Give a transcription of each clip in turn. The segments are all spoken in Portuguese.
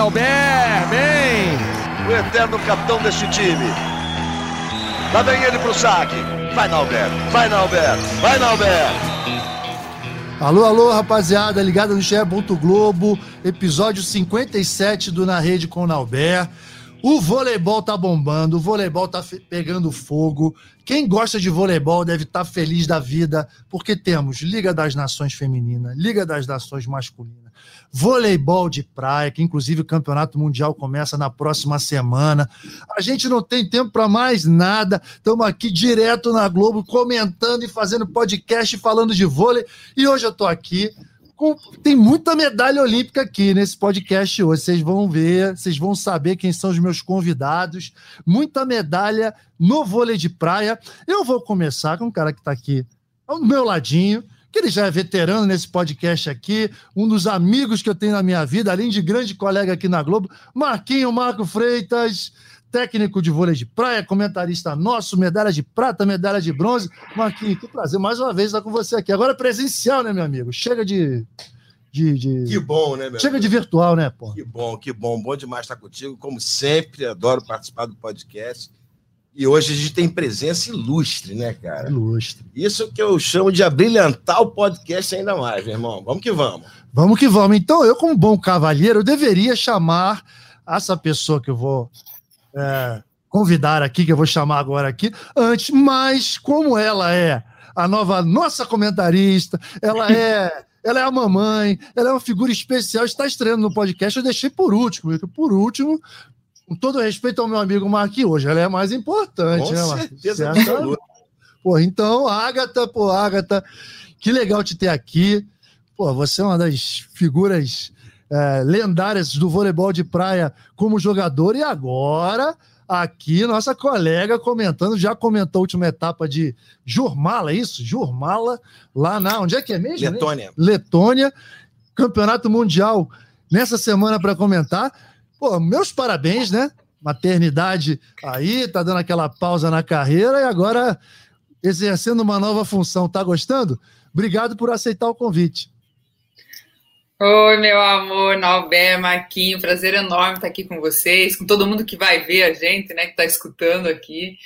Nauber, bem! O eterno capitão deste time. Lá vem ele pro saque. Vai, Nauber, vai, Nauber, vai, Nauber. Alô, alô, rapaziada, ligada no GE. Globo, episódio 57 do Na Rede com o Nauber. O voleibol tá bombando, o voleibol tá pegando fogo. Quem gosta de voleibol deve estar tá feliz da vida, porque temos Liga das Nações Feminina, Liga das Nações Masculina, voleibol de praia, que inclusive o Campeonato Mundial começa na próxima semana. A gente não tem tempo para mais nada. Estamos aqui direto na Globo comentando e fazendo podcast falando de vôlei. E hoje eu tô aqui tem muita medalha olímpica aqui nesse podcast hoje. Vocês vão ver, vocês vão saber quem são os meus convidados. Muita medalha no vôlei de praia. Eu vou começar com um cara que está aqui ao meu ladinho, que ele já é veterano nesse podcast aqui, um dos amigos que eu tenho na minha vida, além de grande colega aqui na Globo, Marquinho Marco Freitas técnico de vôlei de praia, comentarista nosso, medalha de prata, medalha de bronze. Marquinhos, que prazer mais uma vez estar com você aqui. Agora presencial, né, meu amigo? Chega de. De, de... Que bom, né, meu Chega amigo? de virtual, né, pô? Que bom, que bom. Bom demais estar contigo. Como sempre, adoro participar do podcast. E hoje a gente tem presença ilustre, né, cara? Ilustre. Isso que eu chamo de abrilhantar o podcast ainda mais, meu irmão. Vamos que vamos. Vamos que vamos. Então, eu, como bom cavalheiro, eu deveria chamar essa pessoa que eu vou é, convidar aqui, que eu vou chamar agora aqui, antes, mas como ela é a nova nossa comentarista, ela é. Ela é a mamãe, ela é uma figura especial, está estreando no podcast. Eu deixei por último, por último, com todo respeito ao meu amigo Marquinhos, hoje ela é mais importante, com né, certeza Pô, então, Agatha, pô, Agatha, que legal te ter aqui. Pô, você é uma das figuras é, lendárias do voleibol de praia como jogador, e agora aqui nossa colega comentando, já comentou a última etapa de Jurmala, é isso? Jurmala, lá na. Onde é que é mesmo? Letônia. Letônia, campeonato mundial nessa semana para comentar. Pô, meus parabéns, né? Maternidade aí, tá dando aquela pausa na carreira e agora exercendo uma nova função. Tá gostando? Obrigado por aceitar o convite. Oi, meu amor, Nalber, Marquinho, prazer enorme estar aqui com vocês, com todo mundo que vai ver a gente, né, que está escutando aqui.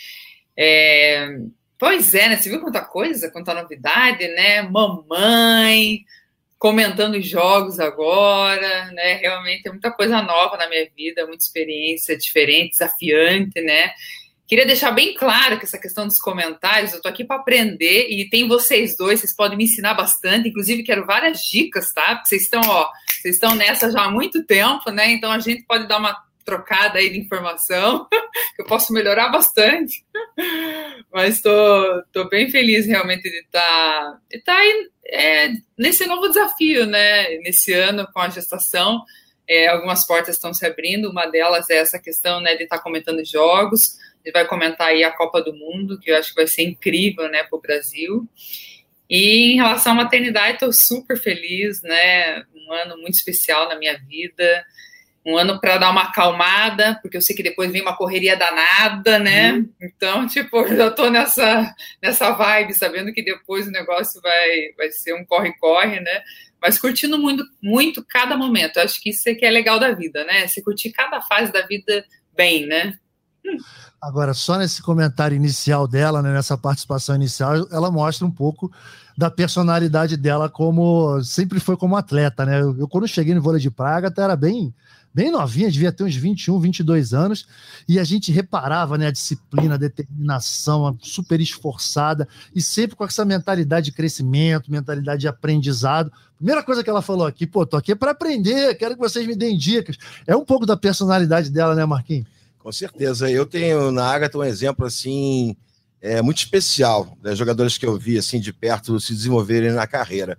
É... Pois é, né? Você viu quanta coisa, quanta novidade, né? Mamãe, comentando jogos agora, né? Realmente é muita coisa nova na minha vida, muita experiência diferente, desafiante, né? Queria deixar bem claro que essa questão dos comentários, eu tô aqui para aprender e tem vocês dois, vocês podem me ensinar bastante, inclusive quero várias dicas, tá? Porque vocês estão, ó, vocês estão nessa já há muito tempo, né? Então a gente pode dar uma trocada aí de informação, que eu posso melhorar bastante. Mas tô bem feliz realmente de estar tá, tá aí é, nesse novo desafio, né? Nesse ano com a gestação. É, algumas portas estão se abrindo, uma delas é essa questão né, de estar tá comentando jogos ele vai comentar aí a Copa do Mundo, que eu acho que vai ser incrível, né, para o Brasil. E em relação à maternidade, estou super feliz, né? Um ano muito especial na minha vida, um ano para dar uma acalmada, porque eu sei que depois vem uma correria danada, né? Uhum. Então, tipo, já estou nessa, nessa vibe, sabendo que depois o negócio vai, vai ser um corre-corre, né? Mas curtindo muito, muito cada momento. Eu acho que isso é que é legal da vida, né? Você curtir cada fase da vida bem, né? Agora, só nesse comentário inicial dela, né, nessa participação inicial, ela mostra um pouco da personalidade dela como sempre foi como atleta, né? Eu, eu quando cheguei no vôlei de praga, até era bem bem novinha, devia ter uns 21, 22 anos, e a gente reparava, né, a disciplina, a determinação, a super esforçada e sempre com essa mentalidade de crescimento, mentalidade de aprendizado. Primeira coisa que ela falou aqui, pô, tô aqui para aprender, quero que vocês me deem dicas. É um pouco da personalidade dela, né, Marquinhos? Com certeza. Eu tenho na Agatha um exemplo assim é, muito especial, das né? jogadores que eu vi assim de perto se desenvolverem na carreira.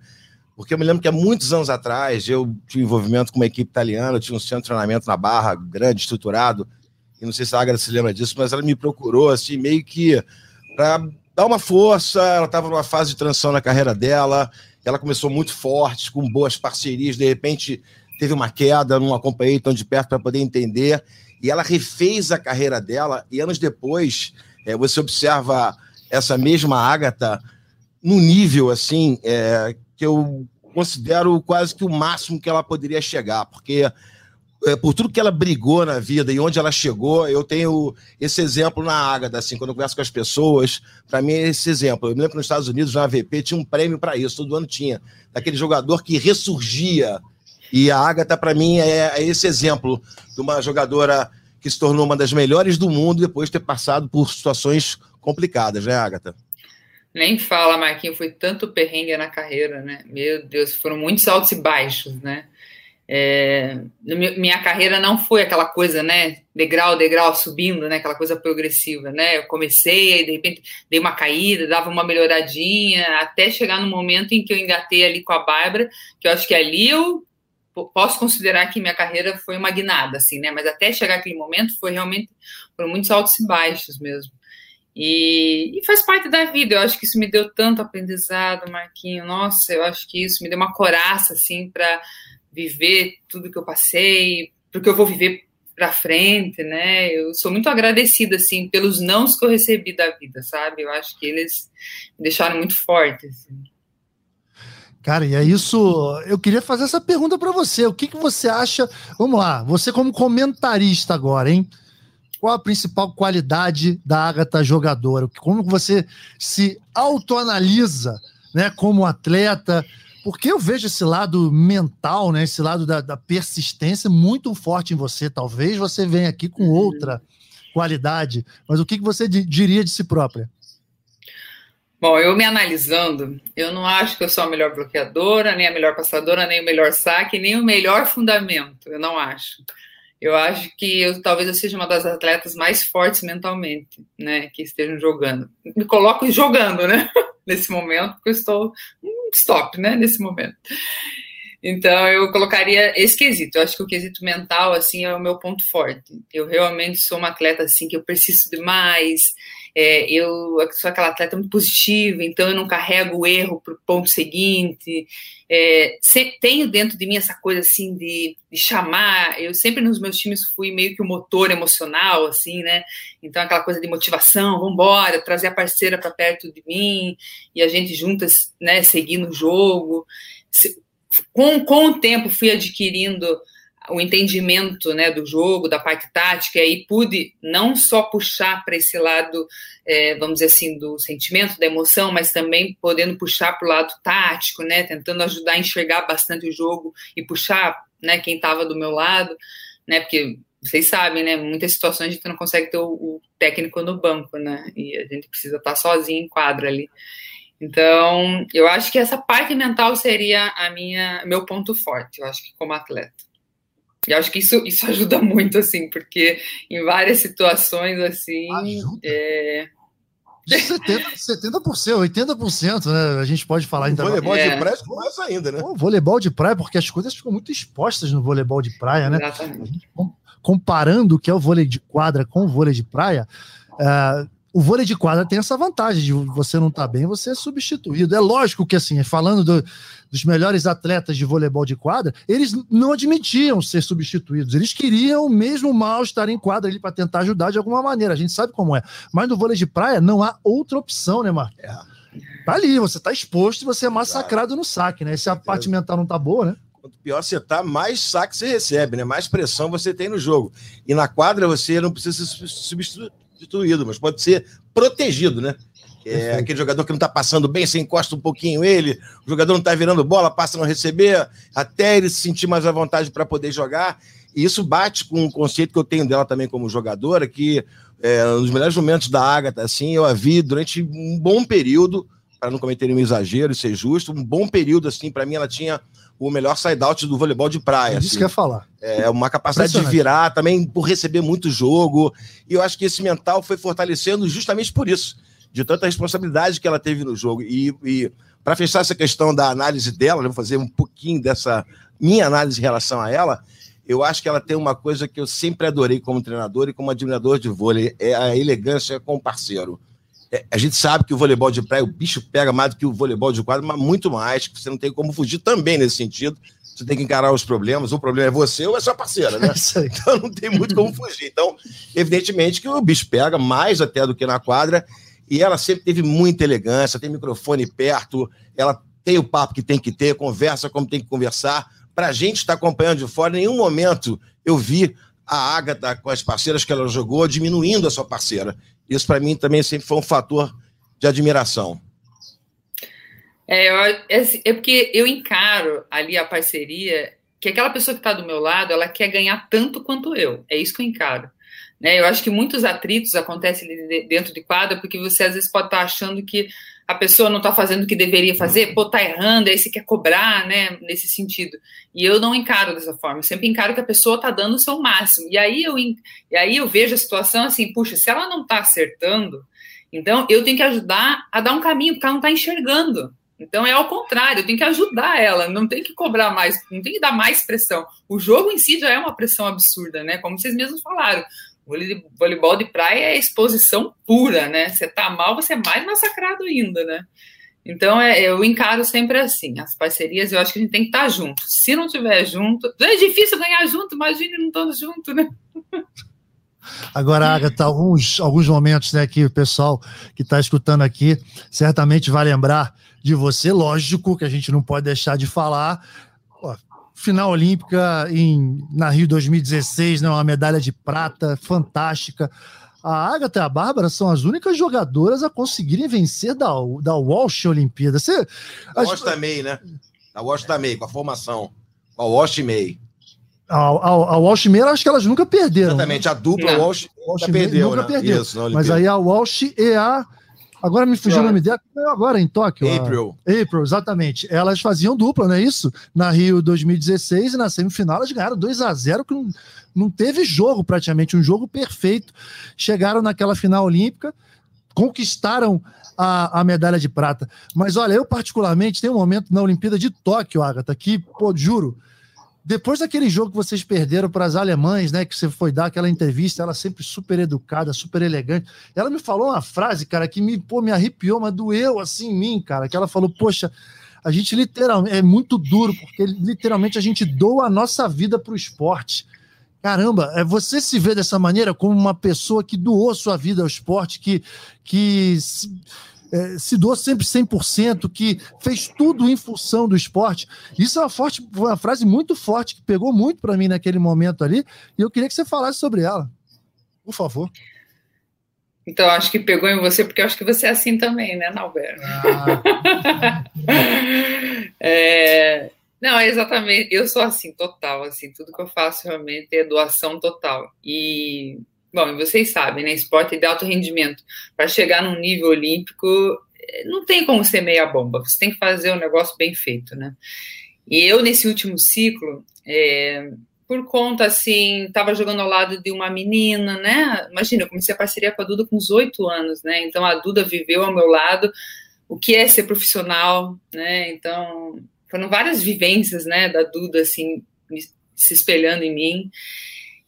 Porque eu me lembro que há muitos anos atrás eu tinha envolvimento com uma equipe italiana, eu tinha um centro de treinamento na Barra, grande, estruturado, e não sei se a Agatha se lembra disso, mas ela me procurou assim, meio que para dar uma força, ela estava numa fase de transição na carreira dela, ela começou muito forte, com boas parcerias, de repente teve uma queda, não acompanhei tão de perto para poder entender, e ela refez a carreira dela, e anos depois, é, você observa essa mesma Agatha num nível assim é, que eu considero quase que o máximo que ela poderia chegar, porque é, por tudo que ela brigou na vida e onde ela chegou, eu tenho esse exemplo na Ágata, assim, quando eu converso com as pessoas, para mim é esse exemplo. Eu me lembro que nos Estados Unidos, na AVP, tinha um prêmio para isso, todo ano tinha, daquele jogador que ressurgia. E a Ágata, para mim, é, é esse exemplo de uma jogadora que se tornou uma das melhores do mundo depois de ter passado por situações complicadas, né, Agatha? Nem fala, Marquinhos, foi tanto perrengue na carreira, né? Meu Deus, foram muitos altos e baixos, né? É, minha carreira não foi aquela coisa, né, degrau, degrau, subindo, né, aquela coisa progressiva, né, eu comecei, de repente dei uma caída, dava uma melhoradinha, até chegar no momento em que eu engatei ali com a Bárbara, que eu acho que ali eu posso considerar que minha carreira foi uma guinada, assim, né, mas até chegar aquele momento foi realmente, foram muitos altos e baixos mesmo. E, e, faz parte da vida. Eu acho que isso me deu tanto aprendizado, Marquinho. Nossa, eu acho que isso me deu uma coraça assim para viver tudo que eu passei, porque eu vou viver para frente, né? Eu sou muito agradecida assim pelos nãos que eu recebi da vida, sabe? Eu acho que eles me deixaram muito forte. Assim. Cara, e é isso. Eu queria fazer essa pergunta para você. O que, que você acha? Vamos lá, você como comentarista agora, hein? Qual a principal qualidade da Agatha jogadora? Como você se autoanalisa, né, como atleta? Porque eu vejo esse lado mental, né? Esse lado da, da persistência muito forte em você. Talvez você venha aqui com outra qualidade, mas o que, que você diria de si própria? Bom, eu me analisando, eu não acho que eu sou a melhor bloqueadora, nem a melhor passadora, nem o melhor saque, nem o melhor fundamento. Eu não acho. Eu acho que eu talvez eu seja uma das atletas mais fortes mentalmente, né, que estejam jogando. Me coloco jogando, né, nesse momento, porque eu estou stop, né, nesse momento. Então, eu colocaria esse quesito. Eu acho que o quesito mental, assim, é o meu ponto forte. Eu realmente sou uma atleta, assim, que eu preciso demais. É, eu sou aquela atleta muito positiva, então eu não carrego o erro para o ponto seguinte. É, tenho dentro de mim essa coisa, assim, de, de, chamar. Eu sempre nos meus times fui meio que o motor emocional, assim, né? Então, aquela coisa de motivação, vamos embora, trazer a parceira para perto de mim e a gente juntas, né, seguir no jogo com, com o tempo fui adquirindo o entendimento né, do jogo, da parte tática, e pude não só puxar para esse lado, é, vamos dizer assim, do sentimento, da emoção, mas também podendo puxar para o lado tático, né, tentando ajudar a enxergar bastante o jogo e puxar né, quem estava do meu lado, né, porque vocês sabem, né, muitas situações a gente não consegue ter o, o técnico no banco, né, e a gente precisa estar tá sozinho em quadra ali. Então, eu acho que essa parte mental seria a minha meu ponto forte, eu acho que como atleta. E eu acho que isso, isso ajuda muito, assim, porque em várias situações, assim. Ajuda. É... 70%, 70%, 80%, né? A gente pode falar ainda. O voleibol é. de praia mais ainda, né? O voleibol de praia, porque as coisas ficam muito expostas no voleibol de praia, né? Exatamente. Comparando o que é o vôlei de quadra com o vôlei de praia, uh, o vôlei de quadra tem essa vantagem de você não estar tá bem, você é substituído. É lógico que, assim, falando do, dos melhores atletas de voleibol de quadra, eles não admitiam ser substituídos. Eles queriam, mesmo mal, estar em quadra ali para tentar ajudar de alguma maneira. A gente sabe como é. Mas no vôlei de praia não há outra opção, né, Marcos? É. Tá ali, você tá exposto e você é massacrado no saque, né? Se a parte mental não tá boa, né? Quanto pior você tá, mais saque você recebe, né? Mais pressão você tem no jogo. E na quadra você não precisa ser substituído substituído, mas pode ser protegido, né? É aquele jogador que não está passando bem, você encosta um pouquinho ele, o jogador não está virando bola, passa a não receber, até ele se sentir mais à vontade para poder jogar. E isso bate com um conceito que eu tenho dela também como jogadora, que é, nos melhores momentos da Agatha, assim, eu a vi durante um bom período, para não cometer um exagero e ser justo, um bom período, assim, para mim ela tinha o melhor side-out do voleibol de praia. É isso assim. que eu ia falar. É uma capacidade de virar também por receber muito jogo. E eu acho que esse mental foi fortalecendo justamente por isso, de tanta responsabilidade que ela teve no jogo. E, e para fechar essa questão da análise dela, eu vou fazer um pouquinho dessa minha análise em relação a ela. Eu acho que ela tem uma coisa que eu sempre adorei como treinador e como admirador de vôlei, é a elegância com o parceiro. É, a gente sabe que o voleibol de praia, o bicho pega mais do que o voleibol de quadra, mas muito mais, que você não tem como fugir também nesse sentido. Você tem que encarar os problemas. O problema é você ou é sua parceira, né? então não tem muito como fugir. Então, evidentemente que o bicho pega mais até do que na quadra. E ela sempre teve muita elegância, tem microfone perto, ela tem o papo que tem que ter, conversa como tem que conversar, para a gente estar tá acompanhando de fora, em nenhum momento eu vi a Agatha com as parceiras que ela jogou diminuindo a sua parceira. Isso para mim também sempre foi um fator de admiração. É, eu, é, assim, é, porque eu encaro ali a parceria que aquela pessoa que está do meu lado, ela quer ganhar tanto quanto eu. É isso que eu encaro. Né? Eu acho que muitos atritos acontecem dentro de quadra porque você às vezes pode estar tá achando que a pessoa não está fazendo o que deveria fazer, pô, tá errando, aí você quer cobrar, né, nesse sentido. E eu não encaro dessa forma, eu sempre encaro que a pessoa está dando o seu máximo. E aí eu, e aí eu vejo a situação assim, puxa, se ela não está acertando, então eu tenho que ajudar a dar um caminho, porque ela não está enxergando. Então é ao contrário, eu tenho que ajudar ela, não tem que cobrar mais, não tem que dar mais pressão. O jogo em si já é uma pressão absurda, né? Como vocês mesmos falaram. Voleibol de praia é exposição pura, né? Você tá mal, você é mais massacrado ainda, né? Então é, eu encaro sempre assim. As parcerias, eu acho que a gente tem que estar tá junto. Se não tiver junto, é difícil ganhar junto, imagine não estando junto, né? Agora, Agatha, alguns, alguns momentos né, que o pessoal que está escutando aqui certamente vai lembrar de você, lógico que a gente não pode deixar de falar. Final olímpica em, na Rio 2016, né, uma medalha de prata fantástica. A Agatha e a Bárbara são as únicas jogadoras a conseguirem vencer da, da Walsh Olimpíada. Você, Walsh também, né? Da Walsh também, com a formação. A Walsh May. A, a, a Walsh May, acho que elas nunca perderam. Exatamente, a dupla não. Walsh, Walsh nunca perdeu, nunca né? perdeu. Isso, Mas aí a Walsh e a Agora me fugiu o nome dela, agora em Tóquio. April. A... April, exatamente. Elas faziam dupla, não é isso? Na Rio 2016 e na semifinal elas ganharam 2 a 0 que não, não teve jogo praticamente, um jogo perfeito. Chegaram naquela final olímpica, conquistaram a, a medalha de prata. Mas olha, eu particularmente tenho um momento na Olimpíada de Tóquio, Agatha, que, pô, juro, depois daquele jogo que vocês perderam para as alemães, né? Que você foi dar aquela entrevista, ela sempre super educada, super elegante. Ela me falou uma frase, cara, que me, pô, me arrepiou, mas doeu assim em mim, cara. Que ela falou: Poxa, a gente literalmente é muito duro, porque literalmente a gente doa a nossa vida para o esporte. Caramba, é você se vê dessa maneira como uma pessoa que doou sua vida ao esporte, que, que é, se doou sempre 100%, que fez tudo em função do esporte. Isso é uma, forte, uma frase muito forte, que pegou muito para mim naquele momento ali, e eu queria que você falasse sobre ela, por favor. Então, acho que pegou em você, porque eu acho que você é assim também, né, Nalberto? Ah. é, não, exatamente. Eu sou assim, total, assim, tudo que eu faço realmente é doação total. E Bom, vocês sabem, né? Esporte de alto rendimento. Para chegar num nível olímpico, eh, não tem como ser meia bomba. Você tem que fazer um negócio bem feito, né? E eu, nesse último ciclo, é, por conta, assim, estava jogando ao lado de uma menina, né? Imagina, eu comecei a parceria com a Duda com 18 anos, né? Então, a Duda viveu ao meu lado o que é ser profissional, né? Então, foram várias vivências, né, da Duda, assim, se espelhando em mim.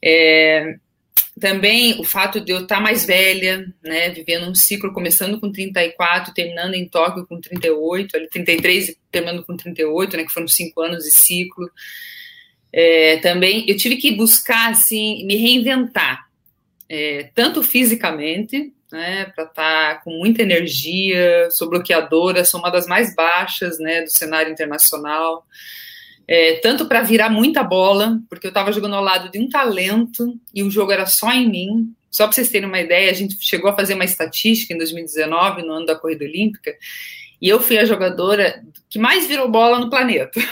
É, também o fato de eu estar mais velha, né, vivendo um ciclo começando com 34, terminando em Tóquio com 38, ali 33 terminando com 38, né, que foram cinco anos de ciclo. É, também eu tive que buscar assim me reinventar, é, tanto fisicamente, né, para estar tá com muita energia, sou bloqueadora, sou uma das mais baixas, né, do cenário internacional é, tanto para virar muita bola, porque eu estava jogando ao lado de um talento e o jogo era só em mim. Só para vocês terem uma ideia, a gente chegou a fazer uma estatística em 2019, no ano da corrida olímpica, e eu fui a jogadora que mais virou bola no planeta.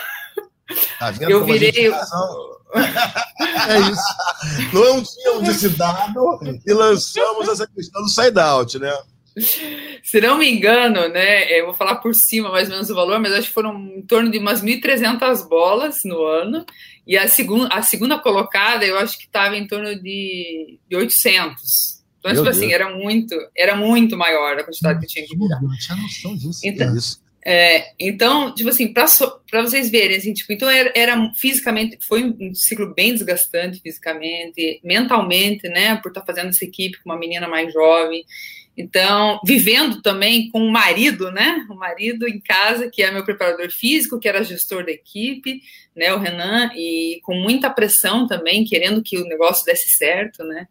Tá eu virei. é isso. Não tínhamos esse dado e lançamos essa questão do side-out, né? Se não me engano, né, eu vou falar por cima mais ou menos o valor, mas acho que foram em torno de umas 1.300 bolas no ano, e a, segun, a segunda colocada eu acho que estava em torno de, de 800. Então, Meu tipo assim, Deus. assim, era muito, era muito maior a quantidade que tinha que virar. Não tinha noção disso. Então, é, então tipo assim, para so, vocês verem, assim, tipo, então era, era, fisicamente, foi um ciclo bem desgastante fisicamente, mentalmente, né, por estar tá fazendo essa equipe com uma menina mais jovem, Então, vivendo também com o marido, né? O marido em casa, que é meu preparador físico, que era gestor da equipe, né? O Renan, e com muita pressão também, querendo que o negócio desse certo, né?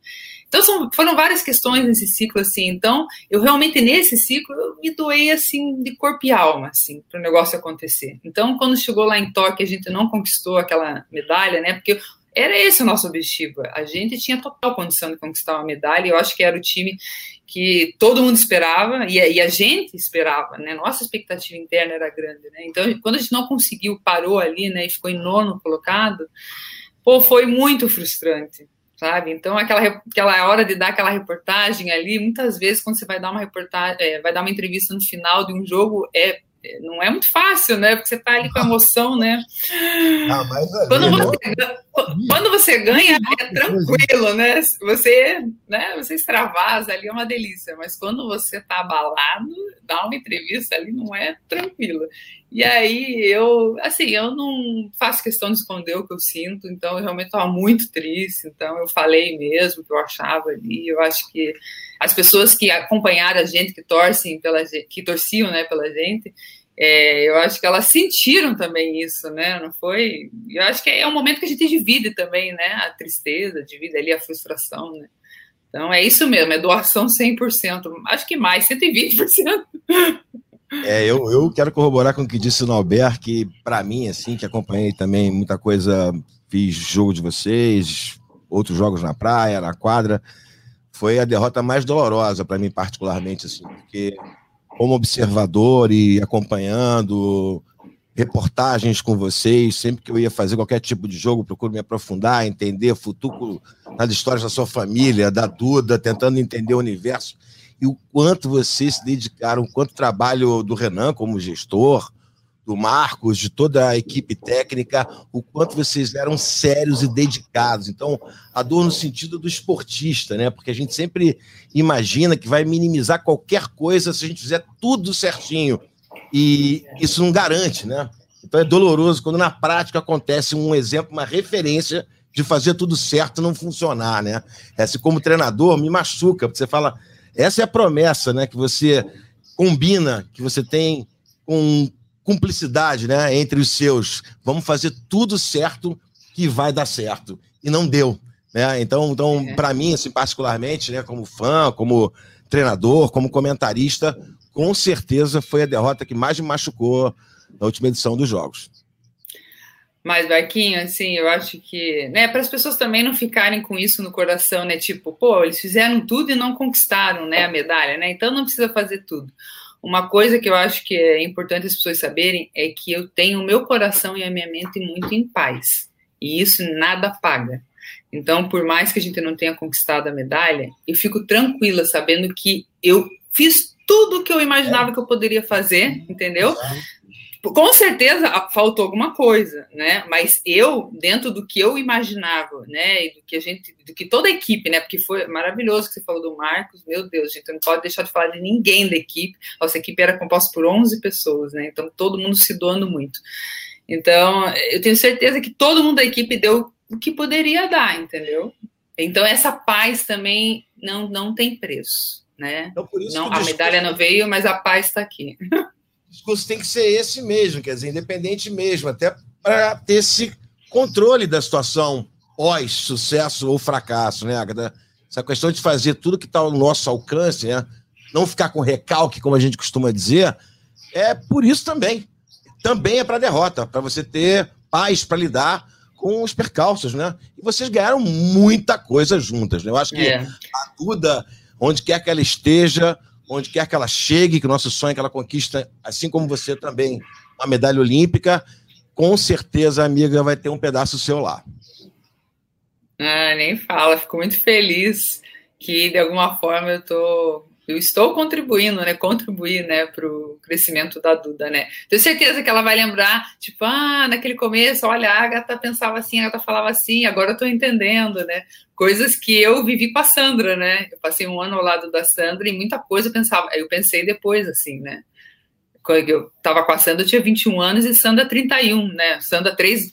Então, são, foram várias questões nesse ciclo, assim. Então, eu realmente, nesse ciclo, eu me doei, assim, de corpo e alma, assim, para o negócio acontecer. Então, quando chegou lá em Tóquio, a gente não conquistou aquela medalha, né? Porque era esse o nosso objetivo. A gente tinha total condição de conquistar uma medalha, e eu acho que era o time que todo mundo esperava e a, e a, gente esperava, né? Nossa expectativa interna era grande, né? Então, quando a gente não conseguiu, parou ali, né? E ficou em nono colocado, pô, foi muito frustrante, sabe? Então, aquela, aquela hora de dar aquela reportagem ali, muitas vezes quando você vai dar uma reportagem, é, vai dar uma entrevista no final de um jogo, é não é muito fácil, né? Porque você tá ali com emoção, né? Ah, mas quando, você, quando você ganha, é tranquilo, né? Você, né? Você extravasa ali, é uma delícia. Mas quando você tá abalado, dar uma entrevista ali não é tranquilo. E aí eu, assim, eu não faço questão de esconder o que eu sinto, então eu realmente estava muito triste. Então eu falei mesmo o que eu achava ali. Eu acho que as pessoas que acompanharam a gente, que torcem pela que torciam, né, pela gente, é, eu acho que elas sentiram também isso, né? Não foi? Eu acho que é um momento que a gente divide também, né? A tristeza, divide ali a frustração, né? Então é isso mesmo, é doação 100%, acho que mais, 120%. É, eu, eu quero corroborar com o que disse o Nauber, que para mim, assim, que acompanhei também muita coisa, fiz jogo de vocês, outros jogos na praia, na quadra, foi a derrota mais dolorosa para mim, particularmente, assim, porque como observador e acompanhando reportagens com vocês, sempre que eu ia fazer qualquer tipo de jogo, procuro me aprofundar, entender futuro nas histórias da sua família, da Duda, tentando entender o universo e o quanto vocês se dedicaram, o quanto trabalho do Renan como gestor, do Marcos, de toda a equipe técnica, o quanto vocês eram sérios e dedicados. Então, a dor no sentido do esportista, né? Porque a gente sempre imagina que vai minimizar qualquer coisa se a gente fizer tudo certinho. E isso não garante, né? Então é doloroso quando na prática acontece um exemplo, uma referência de fazer tudo certo não funcionar, né? Essa, como treinador, me machuca, porque você fala, essa é a promessa, né? Que você combina, que você tem com cumplicidade né, entre os seus. Vamos fazer tudo certo que vai dar certo. E não deu. Né? Então, então é. para mim, assim, particularmente, né, como fã, como treinador, como comentarista, com certeza foi a derrota que mais me machucou na última edição dos Jogos. Mas, Barquinho, assim, eu acho que, né, para as pessoas também não ficarem com isso no coração, né, tipo, pô, eles fizeram tudo e não conquistaram, né, a medalha, né, então não precisa fazer tudo. Uma coisa que eu acho que é importante as pessoas saberem é que eu tenho o meu coração e a minha mente muito em paz. E isso nada paga. Então, por mais que a gente não tenha conquistado a medalha, eu fico tranquila sabendo que eu fiz tudo o que eu imaginava que eu poderia fazer, entendeu? Com certeza faltou alguma coisa, né? Mas eu, dentro do que eu imaginava, né? E do que a gente, do que toda a equipe, né? Porque foi maravilhoso que você falou do Marcos, meu Deus, gente, não pode deixar de falar de ninguém da equipe. Nossa equipe era composta por 11 pessoas, né? Então todo mundo se doando muito. Então, eu tenho certeza que todo mundo da equipe deu o que poderia dar, entendeu? Então essa paz também não não tem preço, né? Então, não, a medalha não veio, mas a paz está aqui. discurso tem que ser esse mesmo, quer dizer, independente mesmo, até para ter esse controle da situação pós-sucesso ou fracasso, né, Agatha? Essa questão de fazer tudo que está ao nosso alcance, né? não ficar com recalque, como a gente costuma dizer, é por isso também. Também é para derrota, para você ter paz para lidar com os percalços, né? E vocês ganharam muita coisa juntas, né? Eu acho que é. a Duda, onde quer que ela esteja, onde quer que ela chegue, que o nosso sonho é que ela conquista, assim como você também, a medalha olímpica, com certeza amiga vai ter um pedaço seu lá. Ah, nem fala, fico muito feliz que de alguma forma eu tô eu estou contribuindo, né? Contribuir, né, para o crescimento da Duda, né? Tenho certeza que ela vai lembrar, tipo, ah, naquele começo, olha, a Agatha pensava assim, a Agatha falava assim, agora eu estou entendendo, né? Coisas que eu vivi com a Sandra, né? Eu passei um ano ao lado da Sandra e muita coisa eu pensava, eu pensei depois, assim, né? Quando eu estava com a Sandra, eu tinha 21 anos e Sandra 31, né? Sandra 3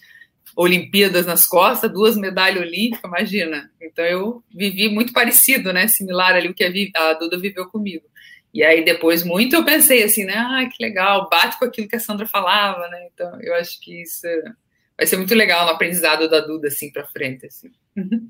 Olimpíadas nas costas, duas medalhas olímpicas, imagina. Então eu vivi muito parecido, né? Similar ali o que a, Duda viveu comigo. E aí depois muito eu pensei assim, né? Ah, que legal, bate com aquilo que a Sandra falava, né? Então eu acho que isso vai ser muito legal no aprendizado da Duda assim para frente, assim.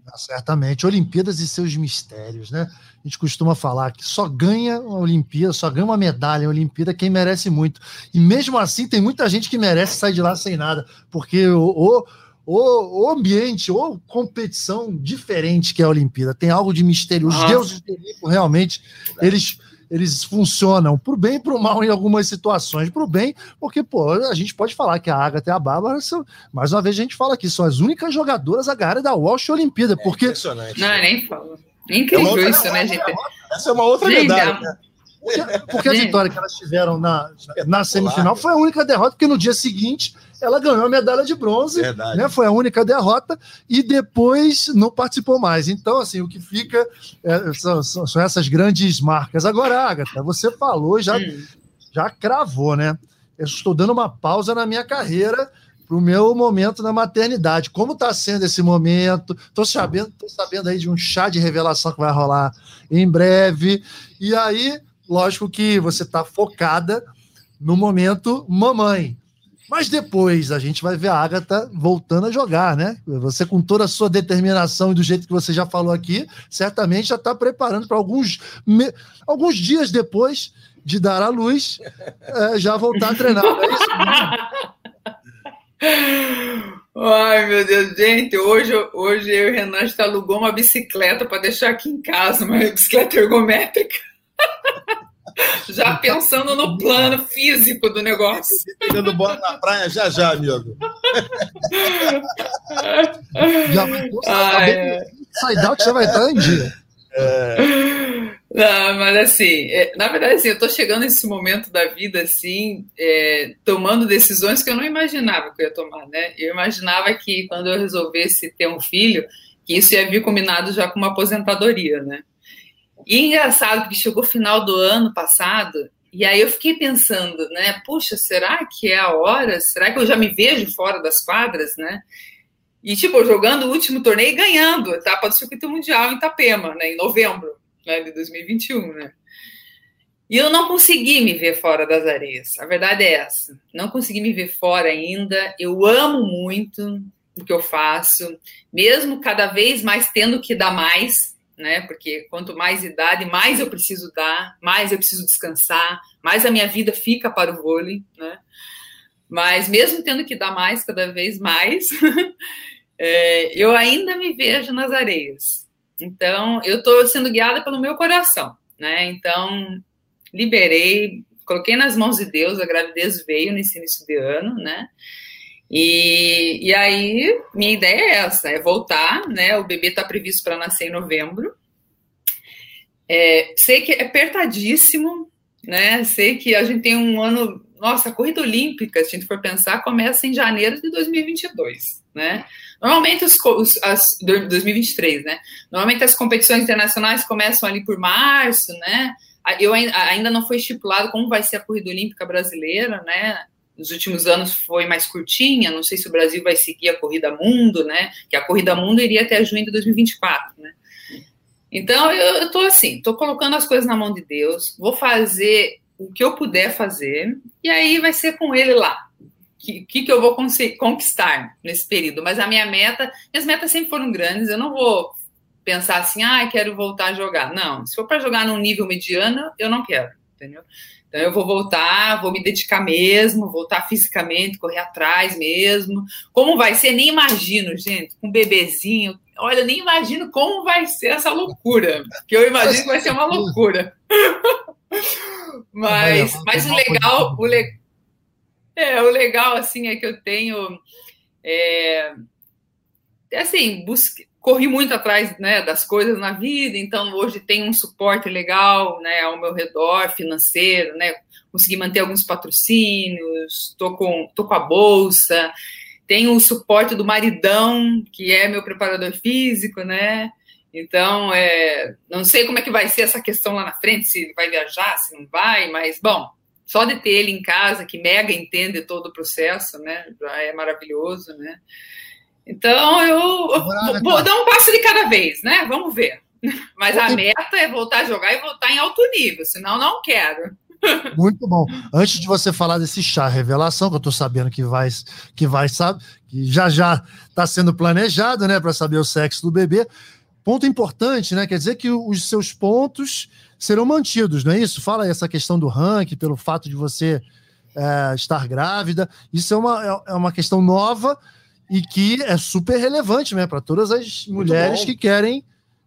Ah, certamente. Olimpíadas e seus mistérios, né? A gente costuma falar que só ganha uma Olimpíada, só ganha uma medalha em Olimpíada quem merece muito. E mesmo assim, tem muita gente que merece sair de lá sem nada, porque o, o, o, ambiente, ou competição diferente que é a Olimpíada, tem algo de mistério. Os ah. deuses do Olimpo, realmente, eles eles funcionam para o bem e para o mal em algumas situações. Para o bem, porque pô, a gente pode falar que a Agatha e a Bárbara são, mais uma vez a gente fala aqui, são as únicas jogadoras a ganharem da Walsh Olimpíada. É porque... Impressionante. Não, nem falo. Incrível é isso, né, gente? Essa é uma outra gente, medalha. Né? Porque, porque a vitória que elas tiveram na, na semifinal foi a única derrota, porque no dia seguinte ela ganhou a medalha de bronze, Verdade. né? Foi a única derrota e depois não participou mais. Então, assim, o que fica é, são, são, essas grandes marcas. Agora, Agatha, você falou já, hum. já cravou, né? Eu estou dando uma pausa na minha carreira para o meu momento na maternidade. Como está sendo esse momento? Estou sabendo, tô sabendo aí de um chá de revelação que vai rolar em breve. E aí, lógico que você está focada no momento mamãe. Mas depois a gente vai ver a Agatha voltando a jogar, né? Você, com toda a sua determinação e do jeito que você já falou aqui, certamente já está preparando para alguns, me... alguns dias depois de dar à luz, é, já voltar a treinar. É isso? Ai, meu Deus, gente, hoje, hoje eu e o Renan está alugou uma bicicleta para deixar aqui em casa, uma bicicleta ergométrica. Já pensando no plano físico do negócio. Pegando bola na praia já já, amigo. já vai Sai out já vai estar em dia. É. Não, mas assim, é, na verdade, assim, eu tô chegando nesse momento da vida, assim, é, tomando decisões que eu não imaginava que eu ia tomar, né? Eu imaginava que quando eu resolvesse ter um filho, que isso ia vir combinado já com uma aposentadoria, né? E engraçado que chegou o final do ano passado, e aí eu fiquei pensando, né? Puxa, será que é a hora? Será que eu já me vejo fora das quadras, né? E, tipo, jogando o último torneio e ganhando a etapa do circuito mundial em Itapema, né? Em novembro né, de 2021, né? E eu não consegui me ver fora das areias. A verdade é essa. Não consegui me ver fora ainda. Eu amo muito o que eu faço, mesmo cada vez mais tendo que dar mais, né? Porque quanto mais idade, mais eu preciso dar, mais eu preciso descansar, mais a minha vida fica para o vôlei, né? Mas mesmo tendo que dar mais cada vez mais, é, eu ainda me vejo nas areias. Então, eu estou sendo guiada pelo meu coração, né? Então, liberei, coloquei nas mãos de Deus, a gravidez veio nesse início de ano, né? E, e aí, minha ideia é essa, é voltar, né? O bebê está previsto para nascer em novembro. É, sei que é apertadíssimo, né? Sei que a gente tem um ano... Nossa, a corrida olímpica, se a gente for pensar, começa em janeiro de 2022, né? Normalmente os, os as 2023, né? Normalmente as competições internacionais começam ali por março, né? Eu ainda não foi estipulado como vai ser a corrida olímpica brasileira, né? Nos últimos anos foi mais curtinha, não sei se o Brasil vai seguir a Corrida Mundo, né? Que a Corrida Mundo iria até junho de 2024, né? Então eu estou assim, estou colocando as coisas na mão de Deus, vou fazer o que eu puder fazer, e aí vai ser com ele lá. O que, que, eu vou conquistar nesse período? Mas a minha meta, minhas metas sempre foram grandes, eu não vou pensar assim, ah, quero voltar a jogar. Não, se for para jogar num nível mediano, eu não quero, entendeu? Então eu vou voltar, vou me dedicar mesmo, voltar fisicamente, correr atrás mesmo. Como vai ser? Nem imagino, gente, com um bebezinho. Olha, nem imagino como vai ser essa loucura. Que eu imagino que vai ser uma loucura. mas, mas o legal, o, le... é, o legal assim é que eu tenho é, assim, busque, corri muito atrás né, das coisas na vida, então hoje tem um suporte legal né, ao meu redor, financeiro, né? Consegui manter alguns patrocínios, tô com, tô com a bolsa, tenho o suporte do maridão, que é meu preparador físico, né? Então, é, não sei como é que vai ser essa questão lá na frente, se vai viajar, se não vai, mas, bom, só de ter ele em casa, que mega entende todo o processo, né? Já é maravilhoso, né? Então eu, vou dar um passo de cada vez, né? Vamos ver. Mas a meta é voltar a jogar e voltar em alto nível, senão não quero. Muito bom. Antes de você falar desse chá revelação, que eu estou sabendo que vai, que vai, sabe, que já já está sendo planejado, né, para saber o sexo do bebê. Ponto importante, né? Quer dizer que os seus pontos serão mantidos, não é isso? Fala aí essa questão do ranking, pelo fato de você é, estar grávida. Isso é uma, é, é uma questão nova e que é super relevante, né, para todas as mulheres que querem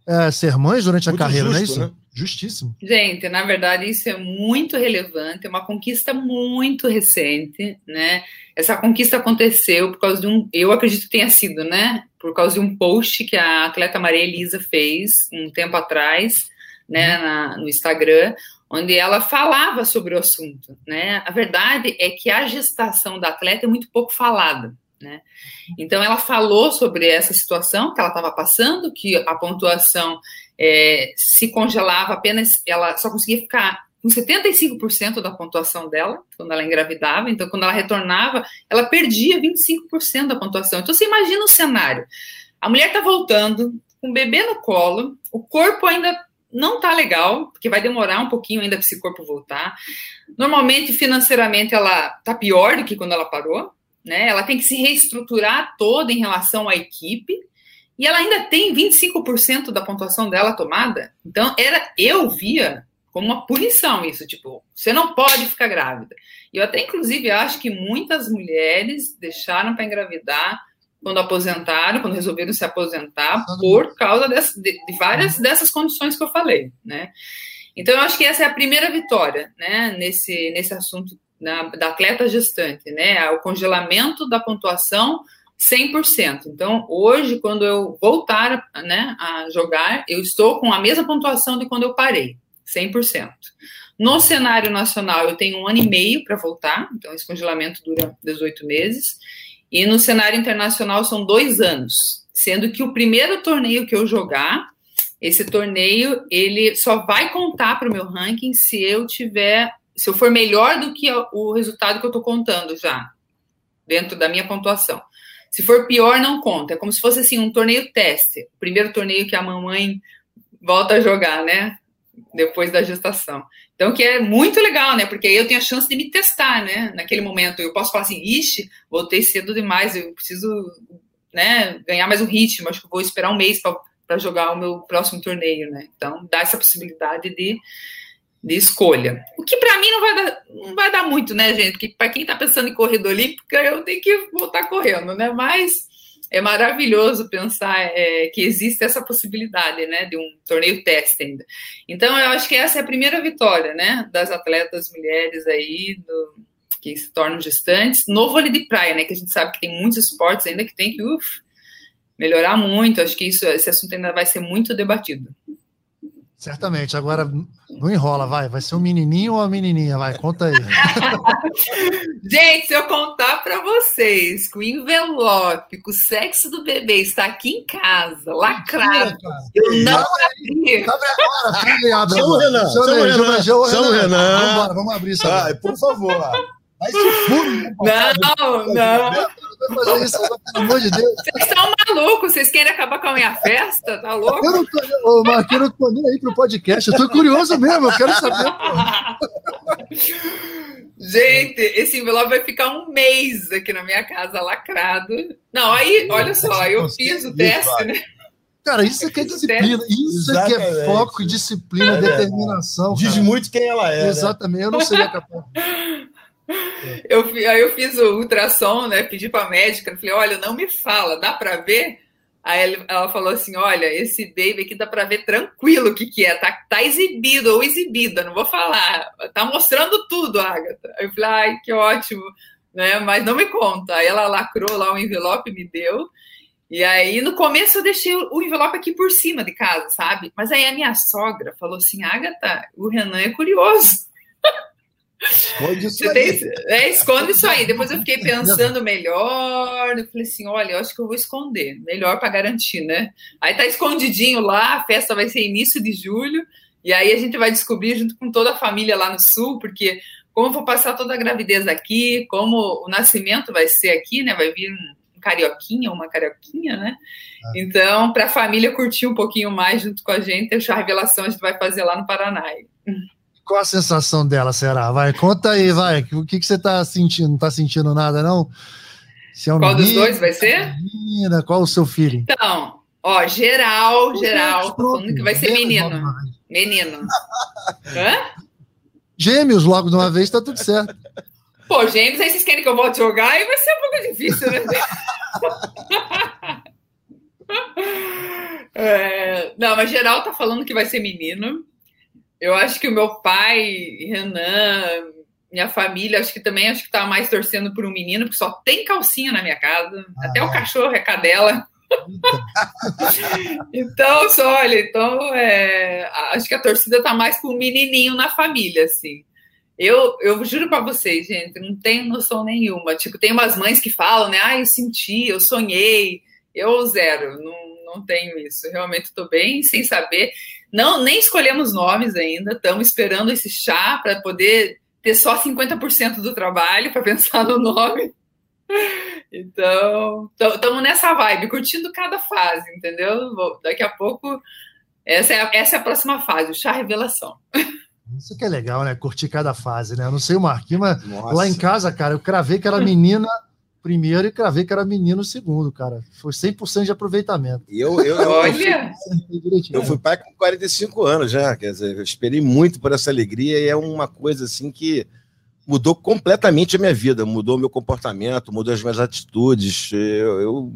é, ser mães durante Muito a carreira, justo, não é isso? Né? Justíssimo. Gente, na verdade, isso é muito relevante, é uma conquista muito recente, né? Essa conquista aconteceu por causa de um, eu acredito que tenha sido, né? Por causa de um post que a atleta Maria Elisa fez um tempo atrás, né, uhum. na, no Instagram, onde ela falava sobre o assunto, né? A verdade é que a gestação da atleta é muito pouco falada. Né? Então, ela falou sobre essa situação que ela estava passando, que a pontuação é, se congelava apenas, ela só conseguia ficar com 75% da pontuação dela quando ela engravidava, então quando ela retornava, ela perdia 25% da pontuação. Então você imagina o cenário. A mulher está voltando, com o bebê no colo, o corpo ainda não tá legal, porque vai demorar um pouquinho ainda para esse corpo voltar. Normalmente, financeiramente, ela tá pior do que quando ela parou, né? Ela tem que se reestruturar toda em relação à equipe. E ela ainda tem 25% da pontuação dela tomada. Então, era eu via como uma punição isso, tipo, você não pode ficar grávida. E eu até, inclusive, acho que muitas mulheres deixaram para engravidar quando aposentaram, quando resolveram se aposentar, por causa de, de, várias dessas condições que eu falei, né? Então, eu acho que essa é a primeira vitória, né, nesse, nesse assunto da, da atleta gestante, né? O congelamento da pontuação 100%. Então, hoje, quando eu voltar né, a jogar, eu estou com a mesma pontuação de quando eu parei, 100%. No cenário nacional, eu tenho um ano e meio para voltar, então esse congelamento dura 18 meses. E no cenário internacional são dois anos, sendo que o primeiro torneio que eu jogar, esse torneio, ele só vai contar para o meu ranking se eu tiver, se eu for melhor do que o resultado que eu estou contando já, dentro da minha pontuação. Se for pior, não conta. É como se fosse assim um torneio teste. O primeiro torneio que a mamãe volta a jogar, né? Depois da gestação. Então, que é muito legal, né? Porque aí eu tenho a chance de me testar, né? Naquele momento. Eu posso falar assim, ixi, voltei cedo demais, eu preciso né, ganhar mais um ritmo, acho que vou esperar um mês para jogar o meu próximo torneio, né? Então, dá essa possibilidade de de escolha. O que para mim não vai, dar, não vai dar muito, né, gente? Porque para quem está pensando em corrida olímpica, eu tenho que voltar correndo, né? Mas é maravilhoso pensar é, que existe essa possibilidade, né, de um torneio teste ainda. Então, eu acho que essa é a primeira vitória, né, das atletas mulheres aí do, que se tornam gestantes no vôlei de praia, né, que a gente sabe que tem muitos esportes ainda que tem que uf, melhorar muito. Acho que isso, esse assunto ainda vai ser muito debatido. Certamente. Agora, não enrola, vai. Vai ser um menininho ou uma menininha? Vai, conta aí. Gente, se eu contar para vocês que o envelope, que o sexo do bebê está aqui em casa, lacrado, eu não abri. Abre agora, abre. Chama o Renan. Chama o Renan. Chama o Renan. Vamos embora, vamos abrir isso. Ai, por favor. Não, não fazer isso, pelo amor de Deus. Vocês estão malucos, vocês querem acabar com a minha festa? Tá louco? Eu não tô, ô, Marquinhos, eu não tô nem aí pro podcast. Eu tô curioso mesmo, eu quero saber. Gente, esse envelope vai ficar um mês aqui na minha casa lacrado. Não, aí, olha só, eu fiz o teste, né? Cara, isso aqui é disciplina, isso aqui é foco, disciplina, é, determinação. Diz cara. muito quem ela é. Né? Exatamente, né? eu não seria capaz. Eu, aí eu fiz o ultrassom, né? Pedi para a médica, falei, olha, não me fala, dá para ver? Aí ela falou assim: olha, esse baby aqui dá para ver tranquilo o que, que é, tá, tá exibido ou exibida, não vou falar, tá mostrando tudo, Agatha. Aí eu falei, ai, que ótimo, né? Mas não me conta. Aí ela lacrou lá o envelope, me deu. E aí, no começo, eu deixei o envelope aqui por cima de casa, sabe? Mas aí a minha sogra falou assim: Agatha, o Renan é curioso. Esconde isso aí. Tem, é, esconde isso aí. Depois eu fiquei pensando melhor. Eu falei assim: olha, eu acho que eu vou esconder. Melhor para garantir, né? Aí tá escondidinho lá, a festa vai ser início de julho. E aí a gente vai descobrir junto com toda a família lá no sul, porque como vou passar toda a gravidez aqui, como o nascimento vai ser aqui, né? Vai vir um carioquinha, uma carioquinha, né? Ah. Então, para a família curtir um pouquinho mais junto com a gente, chá revelação a gente vai fazer lá no Paraná. Qual a sensação dela, será? Vai, conta aí, vai. O que, que você está sentindo? Não está sentindo nada, não? Se é um Qual menino, dos dois vai ser? Menina, qual o seu filho? Então, ó, geral, geral, tô falando que vai ser menino. Menino. Hã? Gêmeos logo de uma vez, tá tudo certo. Pô, gêmeos, aí vocês querem que eu volte a jogar e vai ser um pouco difícil, né? é, não, mas geral tá falando que vai ser menino. Eu acho que o meu pai, Renan, minha família, acho que também acho que tá mais torcendo por um menino, porque só tem calcinha na minha casa. Ah, Até o cachorro é cadela. então, só, olha, então é, acho que a torcida tá mais com um menininho na família, assim. Eu, eu juro para vocês, gente, não tenho noção nenhuma. Tipo, tem umas mães que falam, né? Ah, eu senti, eu sonhei. Eu zero, não, não tenho isso. Realmente estou bem sem saber. Não, nem escolhemos nomes ainda. Estamos esperando esse chá para poder ter só 50% do trabalho para pensar no nome. Então, estamos nessa vibe, curtindo cada fase, entendeu? Vou, daqui a pouco, essa é, essa é a próxima fase, o chá revelação. Isso que é legal, né? Curtir cada fase, né? Eu não sei o Marquinhos, mas Nossa. lá em casa, cara, eu cravei que era menina primeiro e cravei que era menino segundo, cara. Foi 100% de aproveitamento. E eu, eu, eu, Olha! Eu fui, eu fui pai com 45 anos já, quer dizer, eu esperei muito por essa alegria e é uma coisa assim que mudou completamente a minha vida, mudou o meu comportamento, mudou as minhas atitudes. Eu, eu,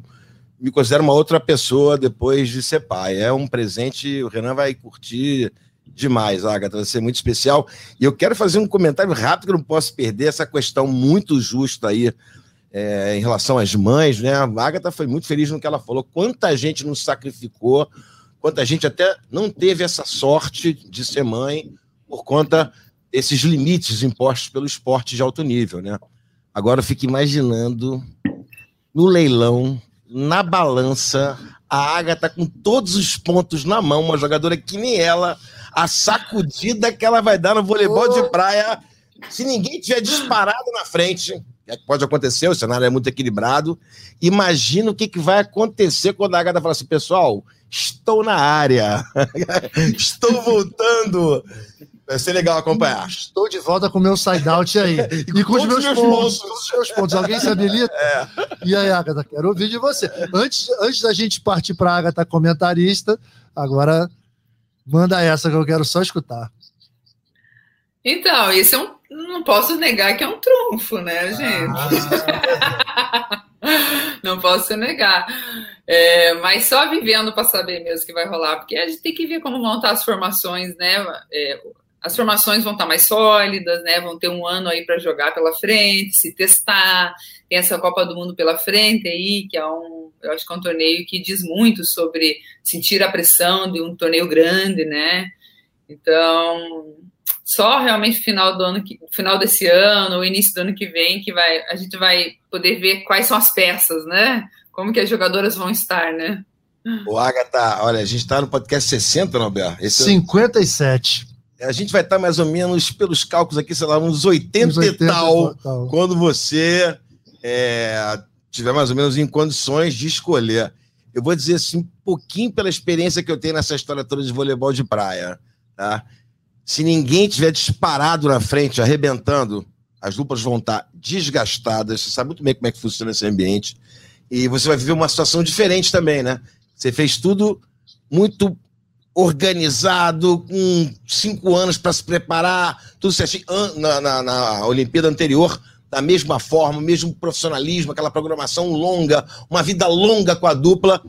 me considero uma outra pessoa depois de ser pai. É um presente, o Renan vai curtir demais, Agatha, vai ser muito especial. E eu quero fazer um comentário rápido que não posso perder essa questão muito justa aí é, em relação às mães, né? A Agatha foi muito feliz no que ela falou. Quanta gente não sacrificou, quanta gente até não teve essa sorte de ser mãe por conta esses limites impostos pelo esporte de alto nível, né? Agora eu fico imaginando no leilão, na balança, a Agatha com todos os pontos na mão, uma jogadora que nem ela, a sacudida que ela vai dar no voleibol de praia. Se ninguém tiver disparado na frente, pode acontecer, o cenário é muito equilibrado. Imagina o que, que vai acontecer quando a Agatha fala assim, pessoal, estou na área, estou voltando. Vai ser legal acompanhar. Estou de volta com o meu side-out aí. e, com os meus, meus pontos. pontos. Os meus pontos. Alguém se habilita? É. E aí, Agatha, quero ouvir de você. Antes, antes da gente partir para a Agatha comentarista, agora manda essa que eu quero só escutar. Então, esse é um. Não posso negar que é um trunfo, né, gente? Ah. não posso negar. É, mas só vivendo para saber mesmo que vai rolar, porque a gente tem que ver como montar as formações, né? É, as formações vão estar mais sólidas, né? Vão ter um ano aí para jogar pela frente, se testar. Tem essa Copa do Mundo pela frente aí, que é um, eu acho que é um torneio que diz muito sobre sentir a pressão de um torneio grande, né? Então, só realmente final do ano, final desse ano, o início do ano que vem, que vai, a gente vai poder ver quais são as peças, né? Como que as jogadoras vão estar, né? O Agatha, olha, a gente está no podcast 60, não, Bé? Esse 57. A gente vai estar mais ou menos, pelos cálculos aqui, sei lá, uns 80, uns 80 e tal, tal, quando você é, tiver mais ou menos em condições de escolher. Eu vou dizer assim, um pouquinho pela experiência que eu tenho nessa história toda de voleibol de praia, tá? Se ninguém tiver disparado na frente, arrebentando, as duplas vão estar desgastadas. Você sabe muito bem como é que funciona esse ambiente. E você vai viver uma situação diferente também, né? Você fez tudo muito organizado, com cinco anos para se preparar, tudo certinho. Na, na, na Olimpíada anterior, da mesma forma, mesmo profissionalismo, aquela programação longa, uma vida longa com a dupla.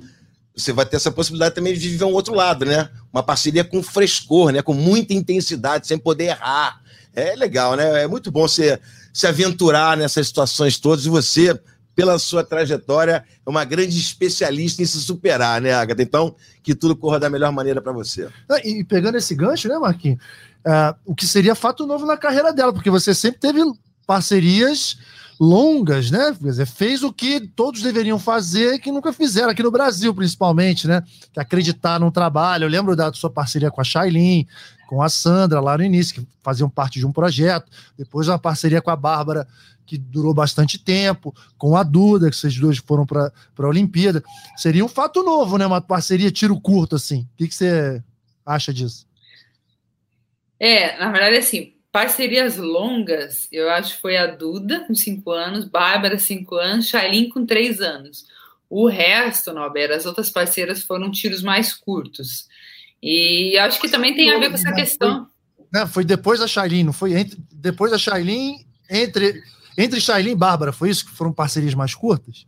Você vai ter essa possibilidade também de viver um outro lado, né? Uma parceria com frescor, né? Com muita intensidade, sem poder errar. É legal, né? É muito bom você se aventurar nessas situações todas e você pela sua trajetória, é uma grande especialista em se superar, né, Agatha? Então, que tudo corra da melhor maneira para você. Ah, e pegando esse gancho, né, Marquinhos? Uh, o que seria fato novo na carreira dela, porque você sempre teve parcerias longas, né? Dizer, fez o que todos deveriam fazer que nunca fizeram, aqui no Brasil, principalmente, né? Que acreditar no trabalho. Eu lembro da sua parceria com a Shailin, com a Sandra lá no início, que faziam parte de um projeto, depois uma parceria com a Bárbara, que durou bastante tempo, com a Duda, que vocês dois foram para a Olimpíada. Seria um fato novo, né? Uma parceria tiro curto, assim. O que, que você acha disso? É, na verdade, assim, parcerias longas, eu acho que foi a Duda, com cinco anos, Bárbara, cinco anos, Shailin, com três anos. O resto, Norberto, as outras parceiras foram tiros mais curtos. E acho que também tem a ver com essa questão. Foi, né, foi depois da Shailin, não foi? Entre, depois da Shailin, entre, entre Shailin e Bárbara, foi isso que foram parcerias mais curtas?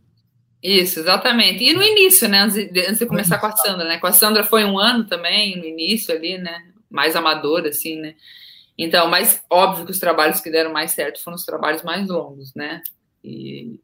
Isso, exatamente. E no início, né? Antes de, antes de começar com a Sandra, né? Com a Sandra foi um ano também, no início ali, né? Mais amador, assim, né? Então, mas óbvio que os trabalhos que deram mais certo foram os trabalhos mais longos, né? E,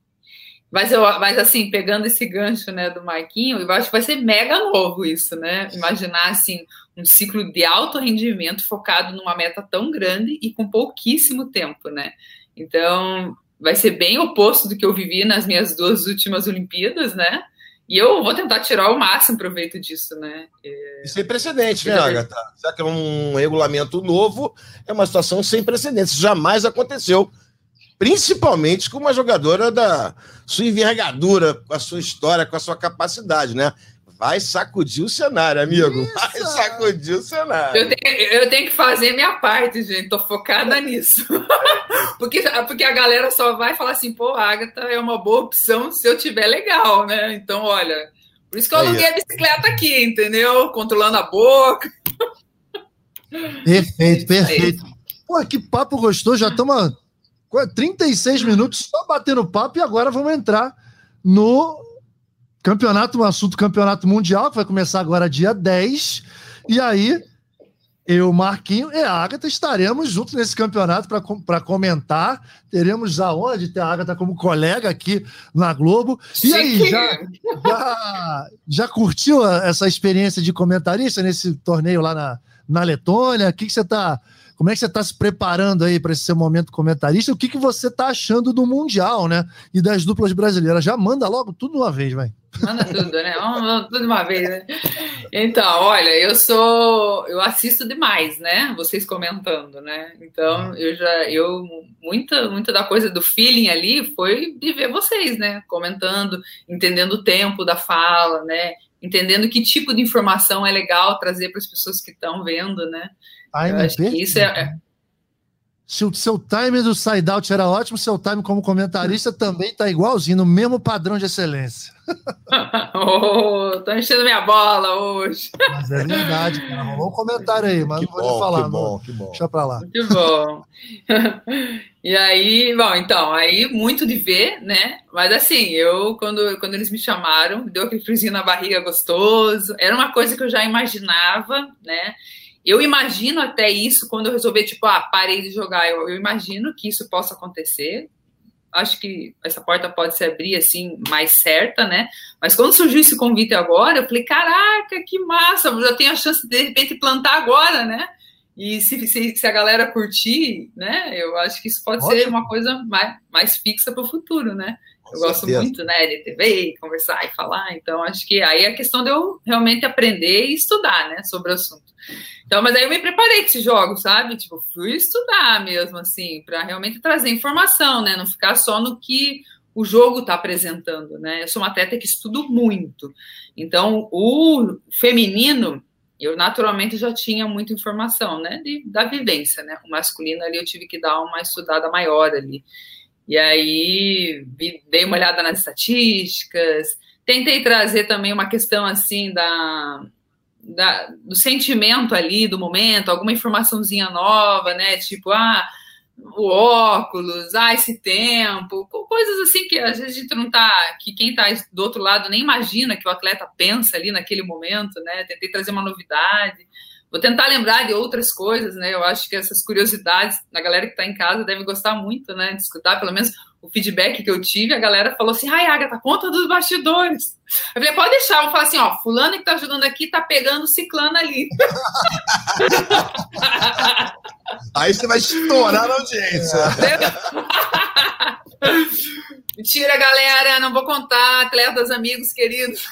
mas, eu, mas assim, pegando esse gancho né, do Marquinho, eu acho que vai ser mega novo isso, né? Imaginar assim, um ciclo de alto rendimento focado numa meta tão grande e com pouquíssimo tempo, né? Então, vai ser bem oposto do que eu vivi nas minhas duas últimas Olimpíadas, né? E eu vou tentar tirar o máximo proveito disso, né? É... E sem precedente, né, Agatha? Já que é um regulamento novo, é uma situação sem precedentes. Jamais aconteceu. Principalmente com uma jogadora da sua envergadura, com a sua história, com a sua capacidade, né? Vai sacudir o cenário, amigo. Isso. Vai sacudir o cenário. Eu tenho, eu tenho, que fazer minha parte, gente. Tô focada nisso. porque, porque a galera só vai falar assim, pô, Agatha é uma boa opção se eu tiver legal, né? Então, olha, por isso que eu aluguei a bicicleta aqui, entendeu? Controlando a boca. Perfeito, perfeito. Pô, que papo gostoso. Já estamos 36 minutos só batendo papo e agora vamos entrar no campeonato, um assunto campeonato mundial, que vai começar agora dia 10. E aí, eu, Marquinho e a Agatha estaremos juntos nesse campeonato para comentar. Teremos aonde ter a Agatha como colega aqui na Globo. E aí, já, já, já curtiu essa experiência de comentarista nesse torneio lá na, na Letônia? O que, que você está como é que você está se preparando aí para esse seu momento comentarista? O que, que você está achando do Mundial, né? E das duplas brasileiras? Já manda logo tudo de uma vez, vai. Manda tudo, né? Tudo de uma vez, né? Então, olha, eu sou. Eu assisto demais, né? Vocês comentando, né? Então, eu já. Eu, muita, muita da coisa do feeling ali foi de ver vocês, né? Comentando, entendendo o tempo da fala, né? Entendendo que tipo de informação é legal trazer para as pessoas que estão vendo, né? Time eu acho que isso é, é. Se o seu time do side-out era ótimo, seu time como comentarista também está igualzinho, no mesmo padrão de excelência. oh, tô enchendo minha bola hoje. Mas é verdade, cara. Rolou um comentário aí, mas que não vou bom, falar. Que bom, que bom. Deixa pra lá. Muito bom. e aí, bom, então, aí muito de ver, né? Mas assim, eu, quando, quando eles me chamaram, deu aquele friozinho na barriga gostoso. Era uma coisa que eu já imaginava, né? Eu imagino até isso quando eu resolver, tipo, ah, parei de jogar. Eu, eu, imagino que isso possa acontecer. Acho que essa porta pode se abrir assim, mais certa, né? Mas quando surgiu esse convite agora, eu falei, caraca, que massa! Eu já tenho a chance de, de repente plantar agora, né? E se, se, se, a galera curtir, né? Eu acho que isso pode Ótimo. ser uma coisa mais, mais fixa para o futuro, né? eu gosto muito, né, de TV, conversar e falar. Então, acho que aí é questão de eu realmente aprender e estudar, né, sobre o assunto. Então, mas aí eu me preparei com esse jogo, sabe? Tipo, fui estudar mesmo, assim, para realmente trazer informação, né? Não ficar só no que o jogo está apresentando, né? Eu sou uma atleta que estudo muito. Então, o feminino, eu naturalmente já tinha muita informação, né? De, da vivência, né? O masculino ali eu tive que dar uma estudada maior ali. E aí, vi, dei uma olhada nas estatísticas, tentei trazer também uma questão assim da da, do sentimento ali, do momento, alguma informaçãozinha nova, né? Tipo, ah, o óculos, ah, esse tempo, coisas assim que às vezes a gente não tá, que quem tá do outro lado nem imagina que o atleta pensa ali naquele momento, né? Tentei trazer uma novidade. Vou tentar lembrar de outras coisas, né? Eu acho que essas curiosidades, a galera que está em casa deve gostar muito, né? De escutar, pelo menos o feedback que eu tive, a galera falou assim: ai, Agatha, conta dos bastidores. Eu falei, pode deixar, vou falar assim: ó, fulano que tá ajudando aqui tá pegando ciclano ali. Aí você vai estourar na audiência. Mentira, galera, não vou contar, atletas, amigos, queridos.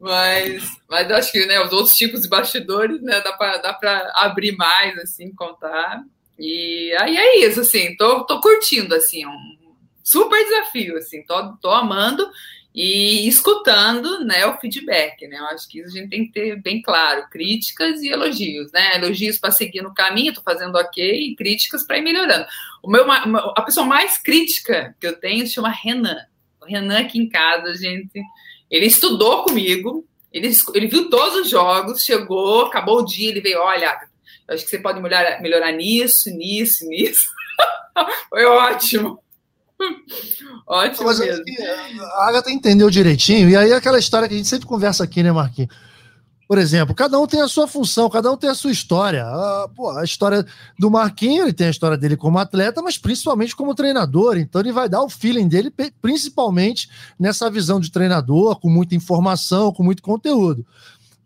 Mas, mas eu acho que né, os outros tipos de bastidores, né, dá para dá pra abrir mais, assim, contar. E aí é isso, assim, tô, tô curtindo, assim, um super desafio, assim, tô, tô amando e escutando, né, o feedback, né, eu acho que isso a gente tem que ter bem claro, críticas e elogios, né, elogios para seguir no caminho, tô fazendo ok, e críticas para ir melhorando. O meu, a pessoa mais crítica que eu tenho chama Renan, o Renan aqui em casa, gente, ele estudou comigo, ele, ele viu todos os jogos, chegou, acabou o dia, ele veio, olha, eu acho que você pode melhorar, melhorar nisso, nisso, nisso. Foi ótimo. Ótimo Mas mesmo. A Agatha entendeu direitinho, e aí é aquela história que a gente sempre conversa aqui, né, Marquinhos? Por exemplo, cada um tem a sua função, cada um tem a sua história. A, pô, a história do Marquinhos, ele tem a história dele como atleta, mas principalmente como treinador. Então ele vai dar o feeling dele, principalmente nessa visão de treinador, com muita informação, com muito conteúdo.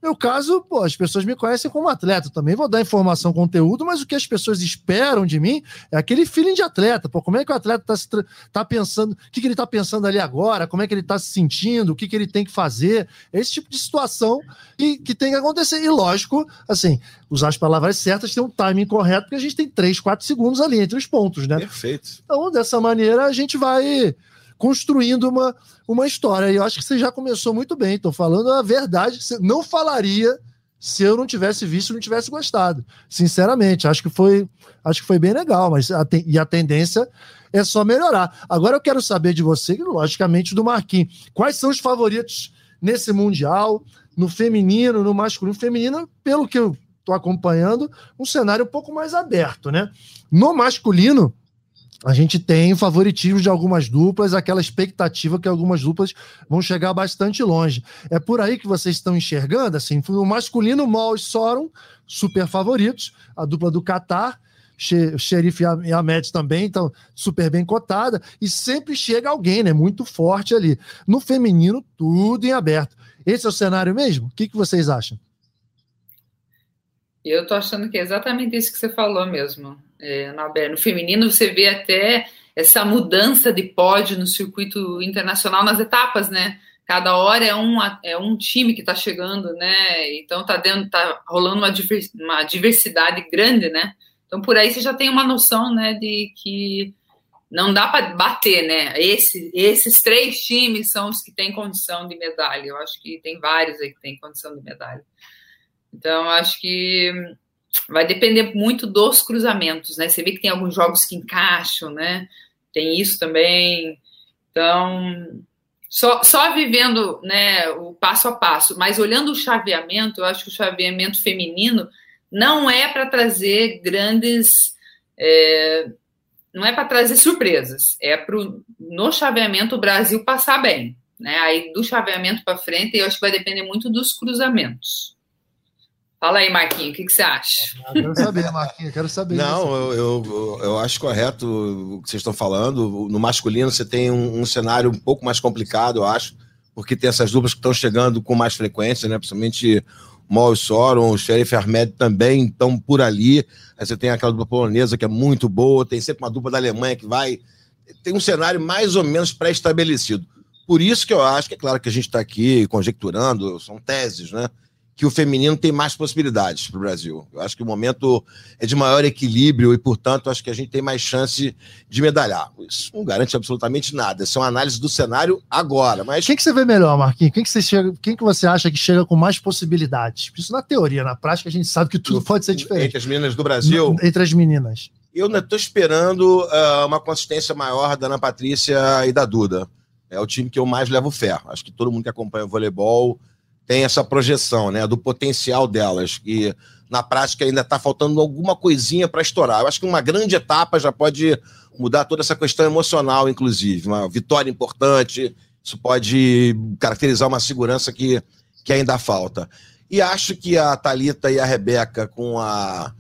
Meu caso, pô, as pessoas me conhecem como atleta também. Vou dar informação, conteúdo, mas o que as pessoas esperam de mim é aquele feeling de atleta. Pô, como é que o atleta está tá pensando, o que, que ele está pensando ali agora, como é que ele está se sentindo, o que, que ele tem que fazer. Esse tipo de situação e, que tem que acontecer. E lógico, assim, usar as palavras certas, ter um timing correto, porque a gente tem 3, 4 segundos ali entre os pontos, né? Perfeito. Então, dessa maneira, a gente vai construindo uma, uma história. E eu acho que você já começou muito bem. Estou falando a verdade. Você não falaria se eu não tivesse visto, não tivesse gostado. Sinceramente, acho que foi, acho que foi bem legal. Mas a, e a tendência é só melhorar. Agora eu quero saber de você, logicamente, do Marquinhos. Quais são os favoritos nesse Mundial, no feminino, no masculino? Feminino, pelo que eu estou acompanhando, um cenário um pouco mais aberto, né? No masculino, a gente tem favoritismo de algumas duplas, aquela expectativa que algumas duplas vão chegar bastante longe. É por aí que vocês estão enxergando, assim, o masculino, Mol e Sorum, super favoritos, a dupla do Qatar, o Xerife e Ahmed também, então super bem cotada, e sempre chega alguém, né, muito forte ali. No feminino, tudo em aberto. Esse é o cenário mesmo? O que, que vocês acham? Eu tô achando que é exatamente isso que você falou mesmo é, no feminino, você vê até essa mudança de pódio no circuito internacional nas etapas, né? Cada hora é um, é um time que está chegando, né? Então tá, dentro, tá rolando uma, uma diversidade grande, né? Então por aí você já tem uma noção, né, de que não dá para bater, né? Esse, esses três times são os que têm condição de medalha. Eu acho que tem vários aí que têm condição de medalha. Então acho que vai depender muito dos cruzamentos, né? Você vê que tem alguns jogos que encaixam, né? Tem isso também. Então, só, só vivendo né, o passo a passo, mas olhando o chaveamento, eu acho que o chaveamento feminino não é para trazer grandes. É, não é para trazer surpresas, é para no chaveamento o Brasil passar bem. Né? Aí do chaveamento para frente, eu acho que vai depender muito dos cruzamentos. Fala aí, Marquinhos, o que, que, você acha? Eu quero saber, Marquinhos, quero saber. Não, eu, eu, eu, acho correto o que vocês estão falando. No masculino, você tem um, um, cenário um pouco mais complicado, eu acho, porque tem essas duplas que estão chegando com mais frequência, né? Principalmente o Mal Soron, o Sheriff Ahmed também estão por ali. Aí você tem aquela dupla polonesa que é muito boa, tem sempre uma dupla da Alemanha que vai. Tem um cenário mais ou menos pré-estabelecido. Por isso que eu acho que é claro que a gente está aqui conjecturando, são teses, né? Que o feminino tem mais possibilidades para o Brasil. Eu acho que o momento é de maior equilíbrio e, portanto, acho que a gente tem mais chance de medalhar. Isso não garante absolutamente nada. Isso é uma análise do cenário agora. Mas quem que você vê melhor, Marquinhos? Quem que você chega? Quem que você acha que chega com mais possibilidades? Isso na teoria, na prática a gente sabe que tudo pode ser diferente. Entre as meninas do Brasil. Entre as meninas. Eu estou esperando uh, uma consistência maior da Ana Patrícia e da Duda. É o time que eu mais levo fé. Acho que todo mundo que acompanha o voleibol tem essa projeção, né, do potencial delas, e na prática ainda está faltando alguma coisinha para estourar. Eu acho que uma grande etapa já pode mudar toda essa questão emocional, inclusive. Uma vitória importante, isso pode caracterizar uma segurança que, que ainda falta. E acho que a Talita e a Rebeca, com a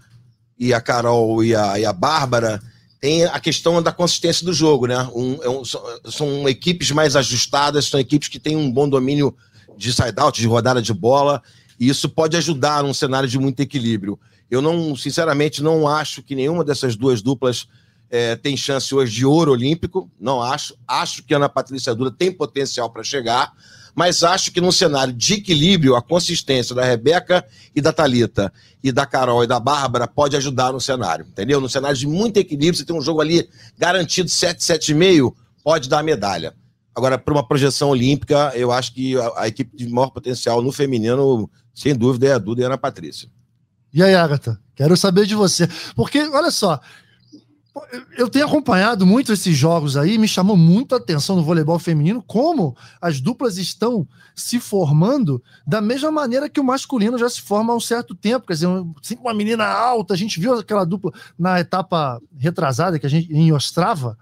e a Carol e a, e a Bárbara, tem a questão da consistência do jogo, né? Um, é um, são, são equipes mais ajustadas, são equipes que têm um bom domínio de side-out, de rodada de bola, e isso pode ajudar num cenário de muito equilíbrio. Eu não, sinceramente, não acho que nenhuma dessas duas duplas é, tem chance hoje de ouro olímpico. Não acho. Acho que a Ana Patrícia Duda tem potencial para chegar, mas acho que num cenário de equilíbrio, a consistência da Rebeca e da Talita e da Carol e da Bárbara pode ajudar no cenário, entendeu? No cenário de muito equilíbrio, você tem um jogo ali garantido 7, 7,5, pode dar medalha. Agora, para uma projeção olímpica, eu acho que a, a, equipe de maior potencial no feminino, sem dúvida, é a Duda e a Ana Patrícia. E aí, Agatha? Quero saber de você. Porque, olha só, eu tenho acompanhado muito esses jogos aí, me chamou muito a atenção no voleibol feminino como as duplas estão se formando da mesma maneira que o masculino já se forma há um certo tempo. Quer dizer, assim, uma menina alta, a gente viu aquela dupla na etapa retrasada que a gente em Ostrava.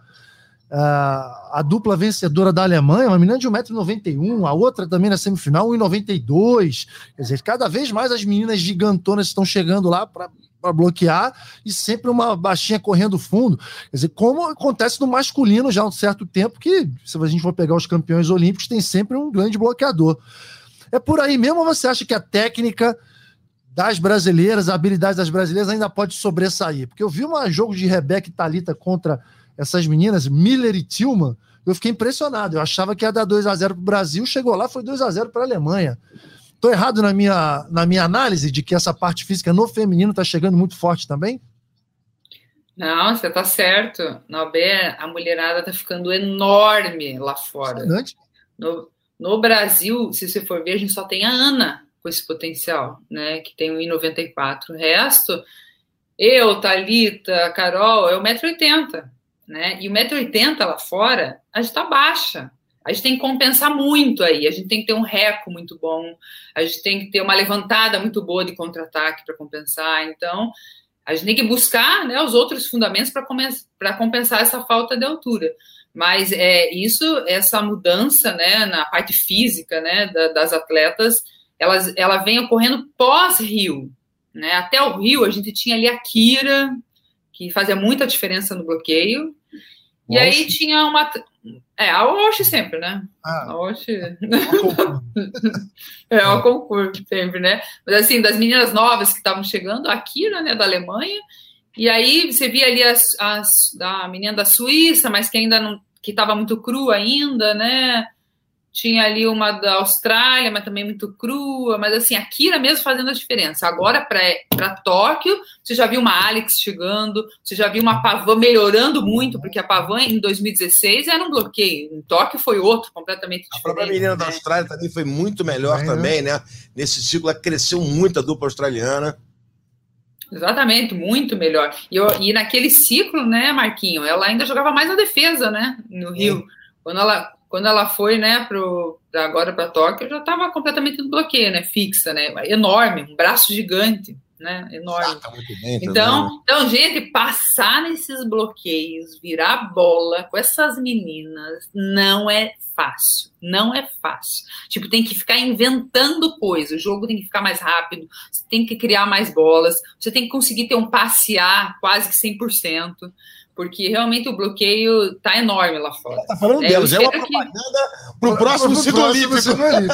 Uh, a dupla vencedora da Alemanha, uma menina de 1,91m, a outra também na semifinal, 1,92m. Quer dizer, cada vez mais as meninas gigantonas estão chegando lá para para bloquear e sempre uma baixinha correndo fundo. Quer dizer, como acontece no masculino já há um certo tempo, que se a gente for pegar os campeões olímpicos, tem sempre um grande bloqueador. É por aí mesmo ou você acha que a técnica das brasileiras, a habilidade das brasileiras ainda pode sobressair? Porque eu vi um jogo de Rebeca e Talita contra essas meninas, Miller e Tillman, eu fiquei impressionado. Eu achava que ia dar 2 a 0 para o Brasil, chegou lá, foi 2 a 0 para a Alemanha. Estou errado na minha, na minha análise de que essa parte física no feminino está chegando muito forte também? Não, você está certo. Na OB, a mulherada está ficando enorme lá fora. No, no Brasil, se você for ver, a gente só tem a Ana com esse potencial, né? Que tem 1,94. O resto, eu, Thalita, Carol, é 1,80m, né? E o 1,80m lá fora, a gente está baixa. A gente tem que compensar muito aí, a gente tem que ter um reco muito bom, a gente tem que ter uma levantada muito boa de contra-ataque para compensar. Então, a gente tem que buscar né, os outros fundamentos para compensar essa falta de altura. Mas é isso, essa mudança né, na parte física né, da, das atletas, elas, ela vem ocorrendo pós-Rio. Né? Até o Rio, a gente tinha ali a Kira, que fazia muita diferença no bloqueio. E aí tinha uma, é, a Osh sempre, né? Ah, a Osh. é, o concurso sempre, né? Mas assim, das meninas novas que estavam chegando, a Kira, né, da Alemanha, e aí você via ali as, as da menina da Suíça, mas que ainda não, que estava muito crua ainda, né? Tinha ali uma da Austrália, mas também muito crua. Mas assim, a Kira mesmo fazendo a diferença. Agora, para Tóquio, você já viu uma Alex chegando, você já viu uma Pavan melhorando muito, porque a Pavan em 2016 era um bloqueio. Em Tóquio foi outro, completamente diferente. A própria menina da Austrália também foi muito melhor é. também, né? Nesse ciclo, ela cresceu muito a dupla australiana. Exatamente, muito melhor. E, eu, e naquele ciclo, né, Marquinho, ela ainda jogava mais a defesa, né, no Rio. Quando ela quando ela foi, né, pro, agora para Tóquio, já estava completamente no bloqueio, né, fixa, né, enorme, um braço gigante, né, enorme. Bem, então, então, gente, passar nesses bloqueios, virar bola com essas meninas, não é fácil, não é fácil. Tipo, tem que ficar inventando coisa, o jogo tem que ficar mais rápido, você tem que criar mais bolas, você tem que conseguir ter um passear quase que 100% porque realmente o bloqueio tá enorme lá fora. Tá falando é, deles, é uma propaganda que... pro próximo pro ciclo olímpico.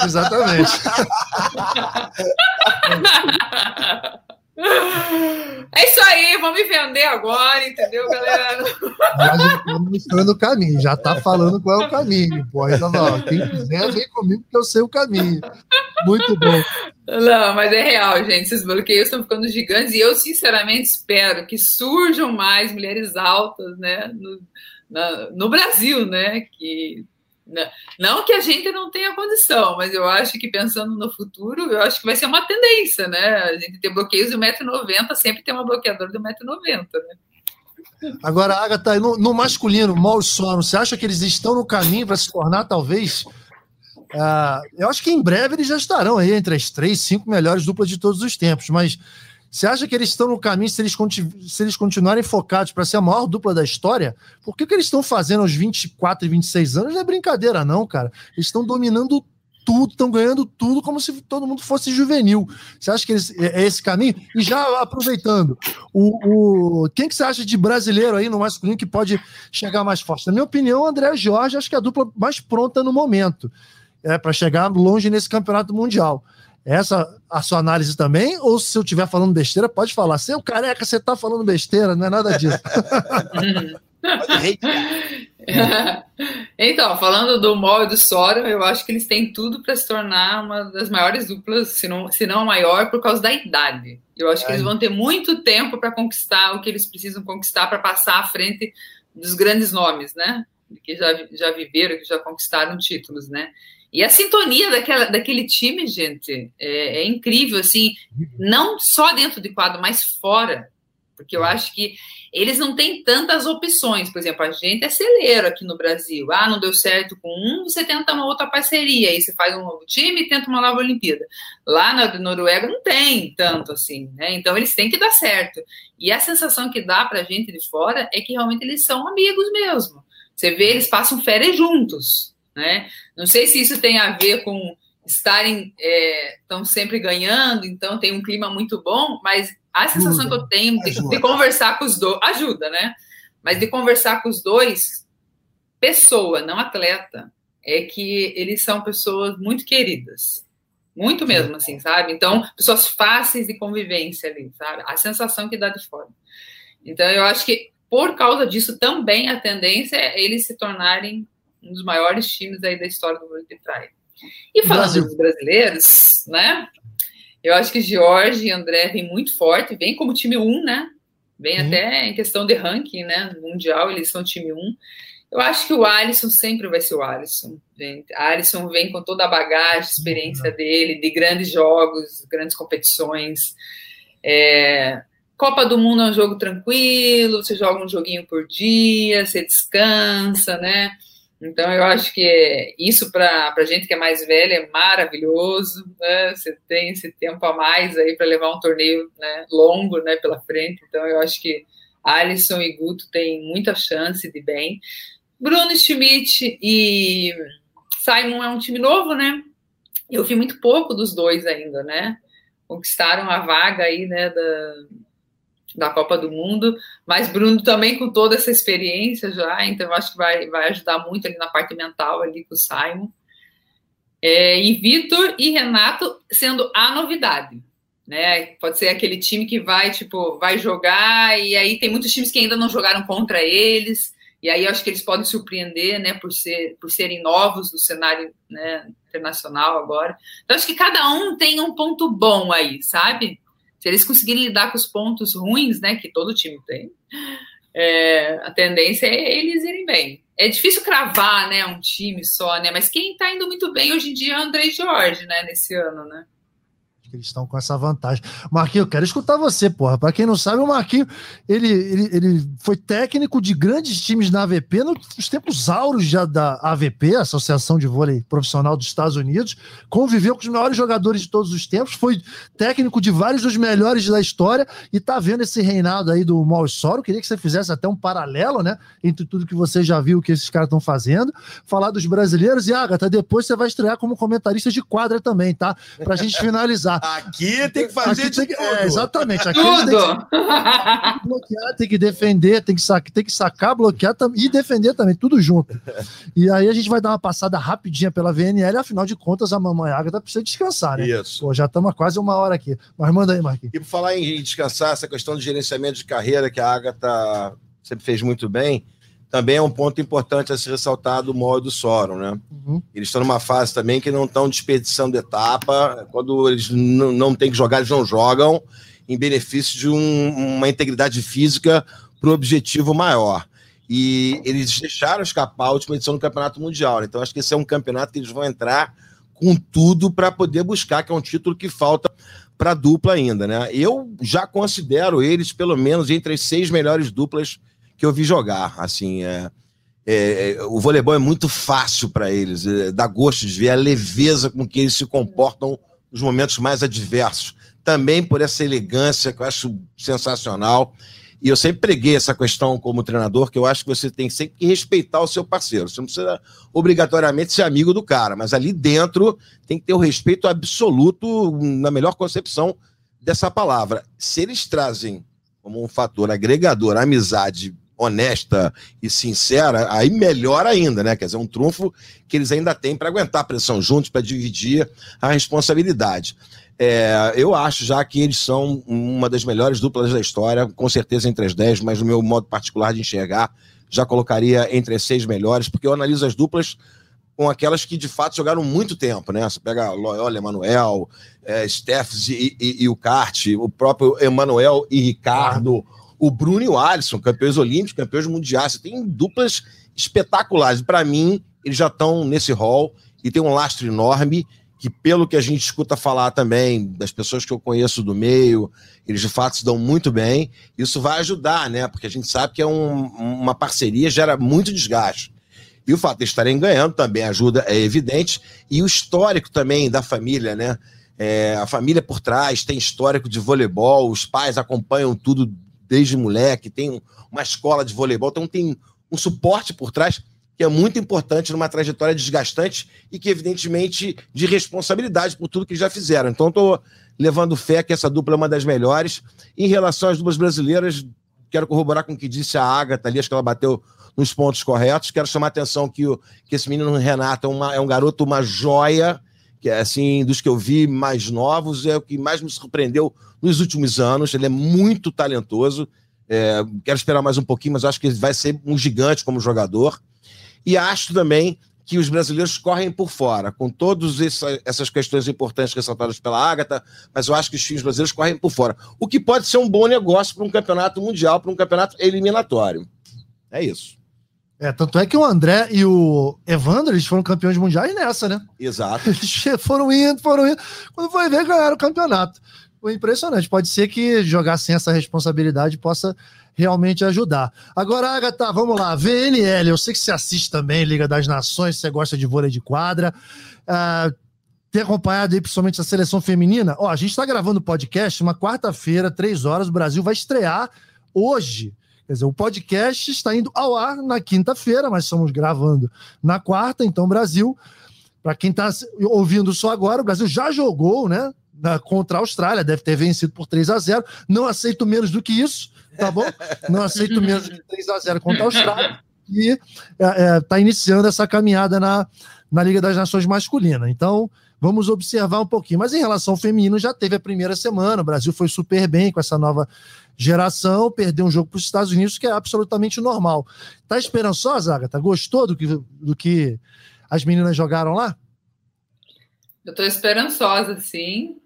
Exatamente. É isso aí, vamos me vender agora, entendeu, galera? Já estamos mostrando o caminho, já está falando qual é o caminho. Pô, então, ó, quem quiser, vem comigo que eu sei o caminho. Muito bom. Não, mas é real, gente. Esses bloqueios estão ficando gigantes e eu, sinceramente, espero que surjam mais mulheres altas, né, no, na, no Brasil, né, que não que a gente não tenha condição, mas eu acho que pensando no futuro, eu acho que vai ser uma tendência, né? A gente ter bloqueios de 1,90m, sempre tem uma bloqueadora de 1,90m, né? Agora, Agatha, no, no masculino, sono, você acha que eles estão no caminho para se tornar, talvez? Uh, eu acho que em breve eles já estarão aí entre as três, cinco melhores duplas de todos os tempos, mas você acha que eles estão no caminho, se eles, se eles continuarem focados para ser a maior dupla da história? Por que, que eles estão fazendo aos 24 e 26 anos? Não é brincadeira, não, cara. Eles estão dominando tudo, estão ganhando tudo como se todo mundo fosse juvenil. Você acha que eles, é, é esse caminho? E já aproveitando, o, o, quem que você acha de brasileiro aí no masculino que pode chegar mais forte? Na minha opinião, o André Jorge acho que é a dupla mais pronta no momento é, para chegar longe nesse campeonato mundial. Essa a sua análise também? Ou se eu estiver falando besteira, pode falar. Seu careca, você tá falando besteira, não é nada disso. então, falando do Mol e do Sora, eu acho que eles têm tudo para se tornar uma das maiores duplas, se não, se não a maior, por causa da idade. Eu acho que eles vão ter muito tempo para conquistar o que eles precisam conquistar para passar à frente dos grandes nomes, né? Que já, já viveram, que já conquistaram títulos, né? E a sintonia daquela, daquele time, gente, é, é incrível, assim, não só dentro de quadro, mas fora. Porque eu acho que eles não têm tantas opções. Por exemplo, a gente é celeiro aqui no Brasil. Ah, não deu certo com um, você tenta uma outra parceria. Aí você faz um novo time e tenta uma nova Olimpíada. Lá na Noruega não tem tanto assim, né? Então eles têm que dar certo. E a sensação que dá pra gente de fora é que realmente eles são amigos mesmo. Você vê, eles passam férias juntos, né? Não sei se isso tem a ver com estarem é, sempre ganhando, então tem um clima muito bom, mas a sensação ajuda, que eu tenho de, de, conversar com os dois ajuda, né? Mas de conversar com os dois, pessoa, não atleta, é que eles são pessoas muito queridas. Muito mesmo, assim, sabe? Então, pessoas fáceis de convivência ali, sabe? A sensação que dá de fora. Então, eu acho que por causa disso também a tendência é eles se tornarem um dos maiores times aí da história do vôlei de praia. E falando Brasil. dos brasileiros, né? Eu acho que Jorge e André vêm muito forte, vem como time 1, né? Vem uhum. até em questão de ranking, né? Mundial, eles são time 1. Eu acho que o Alisson sempre vai ser o Alisson. Gente. Alisson vem com toda a bagagem, experiência uhum. dele, de grandes jogos, grandes competições. É... Copa do Mundo é um jogo tranquilo, você joga um joguinho por dia, você descansa, né? Então, eu acho que isso para a gente que é mais velha é maravilhoso, né? Você tem esse tempo a mais aí para levar um torneio né, longo né, pela frente. Então, eu acho que Alisson e Guto têm muita chance de bem. Bruno Schmidt e Simon é um time novo, né? Eu vi muito pouco dos dois ainda, né? Conquistaram a vaga aí, né, da, da Copa do Mundo, mas Bruno também com toda essa experiência já, então eu acho que vai, vai ajudar muito ali na parte mental ali com o Simon. É, e Vitor e Renato sendo a novidade, né? Pode ser aquele time que vai, tipo, vai jogar, e aí tem muitos times que ainda não jogaram contra eles, e aí eu acho que eles podem surpreender, né, por, ser, por serem novos no cenário né, internacional agora. Então, acho que cada um tem um ponto bom aí, sabe? Se eles conseguirem lidar com os pontos ruins, né, que todo time tem, é, a tendência é eles irem bem. É difícil cravar, né, um time só, né, mas quem está indo muito bem hoje em dia é o André Jorge, né, nesse ano, né que eles estão com essa vantagem. Marquinhos, eu quero escutar você, porra. Para quem não sabe, o Marquinhos, ele, ele, ele foi técnico de grandes times na AVP nos tempos auros já da AVP, Associação de Vôlei Profissional dos Estados Unidos, conviveu com os maiores jogadores de todos os tempos, foi técnico de vários dos melhores da história e tá vendo esse reinado aí do Malsoro. Queria que você fizesse até um paralelo, né, entre tudo que você já viu que esses caras estão fazendo, falar dos brasileiros e, Agatha, depois você vai estrear como comentarista de quadra também, tá? Pra gente finalizar. Aqui tem que fazer tem que, é, exatamente. Aqui tudo. Tem que bloquear, tem que defender, tem que, sacar, tem que sacar, bloquear e defender também, tudo junto. E aí a gente vai dar uma passada rapidinha pela VNL, afinal de contas a mamãe Agatha precisa descansar, né? Isso. Pô, já estamos quase uma hora aqui. Mas manda aí, Marquinhos. E por falar em descansar, essa questão de gerenciamento de carreira que a Agatha sempre fez muito bem, também é um ponto importante a se ressaltar do modo Soron, né? Uhum. Eles estão numa fase também que não estão desperdiçando etapa. Quando eles não têm que jogar, eles não jogam em benefício de um, uma integridade física para o objetivo maior. E eles deixaram escapar a última edição do Campeonato Mundial. Né? Então, acho que esse é um campeonato que eles vão entrar com tudo para poder buscar, que é um título que falta para a dupla ainda, né? Eu já considero eles, pelo menos, entre as seis melhores duplas que eu vi jogar. Assim, é, é, é o voleibol é muito fácil para eles, é, dá gosto de ver a leveza com que eles se comportam nos momentos mais adversos. Também por essa elegância que eu acho sensacional. E eu sempre preguei essa questão como treinador, que eu acho que você tem sempre que respeitar o seu parceiro. Você não precisa obrigatoriamente ser amigo do cara, mas ali dentro tem que ter o respeito absoluto, na melhor concepção dessa palavra. Se eles trazem como um fator agregador a amizade honesta e sincera, aí melhor ainda, né? Quer dizer, um trunfo que eles ainda têm para aguentar a pressão juntos, para dividir a responsabilidade. É, eu acho já que eles são uma das melhores duplas da história, com certeza entre as 10, mas no meu modo particular de enxergar, já colocaria entre as seis melhores, porque eu analiso as duplas com aquelas que de fato jogaram muito tempo, né? Você pega Loyola, Emanuel, é, Steffs e, e, e, o Kart, o próprio Emanuel e Ricardo, o Bruno e o Alisson, campeões olímpicos, campeões mundiais. Você tem duplas espetaculares. Para mim, eles já estão nesse rol e tem um lastro enorme que, pelo que a gente escuta falar também, das pessoas que eu conheço do meio, eles de fato se dão muito bem. Isso vai ajudar, né? Porque a gente sabe que é um, uma parceria, gera muito desgaste. E o fato de estarem ganhando também ajuda, é evidente. E o histórico também da família, né? É, a família por trás tem histórico de voleibol, os pais acompanham tudo desde moleque, tem uma escola de voleibol, então tem um suporte por trás que é muito importante numa trajetória desgastante e que, evidentemente, de responsabilidade por tudo que já fizeram. Então, estou levando fé que essa dupla é uma das melhores. Em relação às duplas brasileiras, quero corroborar com o que disse a Agatha ali, acho que ela bateu nos pontos corretos. Quero chamar a atenção que, o, que esse menino Renato é, uma, é um garoto, uma joia, que é assim, dos que eu vi mais novos, é o que mais me surpreendeu nos últimos anos. Ele é muito talentoso. É, quero esperar mais um pouquinho, mas acho que ele vai ser um gigante como jogador. E acho também que os brasileiros correm por fora, com todas essas questões importantes ressaltadas pela Ágata, mas eu acho que os times brasileiros correm por fora. O que pode ser um bom negócio para um campeonato mundial, para um campeonato eliminatório. É isso. É, tanto é que o André e o Evandro, eles foram campeões mundiais nessa, né? Exato. Eles foram indo, foram indo. Quando foi ver, ganharam o campeonato. Impressionante. Pode ser que jogar sem essa responsabilidade possa realmente ajudar. Agora, Agatha, vamos lá. VNL, eu sei que você assiste também Liga das Nações, você gosta de vôlei de quadra. Uh, tem acompanhado aí principalmente a seleção feminina. Ó, a gente está gravando o podcast uma quarta-feira, três horas. O Brasil vai estrear hoje Quer dizer, o podcast está indo ao ar na quinta-feira, mas estamos gravando na quarta, então Brasil, para quem está ouvindo só agora, o Brasil já jogou, né? Na, contra a Austrália, deve ter vencido por 3 a 0 Não aceito menos do que isso, tá bom? Não aceito menos do que 3 a 0 contra a Austrália. E está é, é, tá iniciando essa caminhada na, na Liga das Nações Masculina. Então, vamos observar um pouquinho. Mas em relação ao feminino, já teve a primeira semana, o Brasil foi super bem com essa nova geração, perder um jogo para os Estados Unidos, que é absolutamente normal. Tá esperançosa, Agatha? Gostou do que, do que as meninas jogaram lá? Eu estou esperançosa, sim.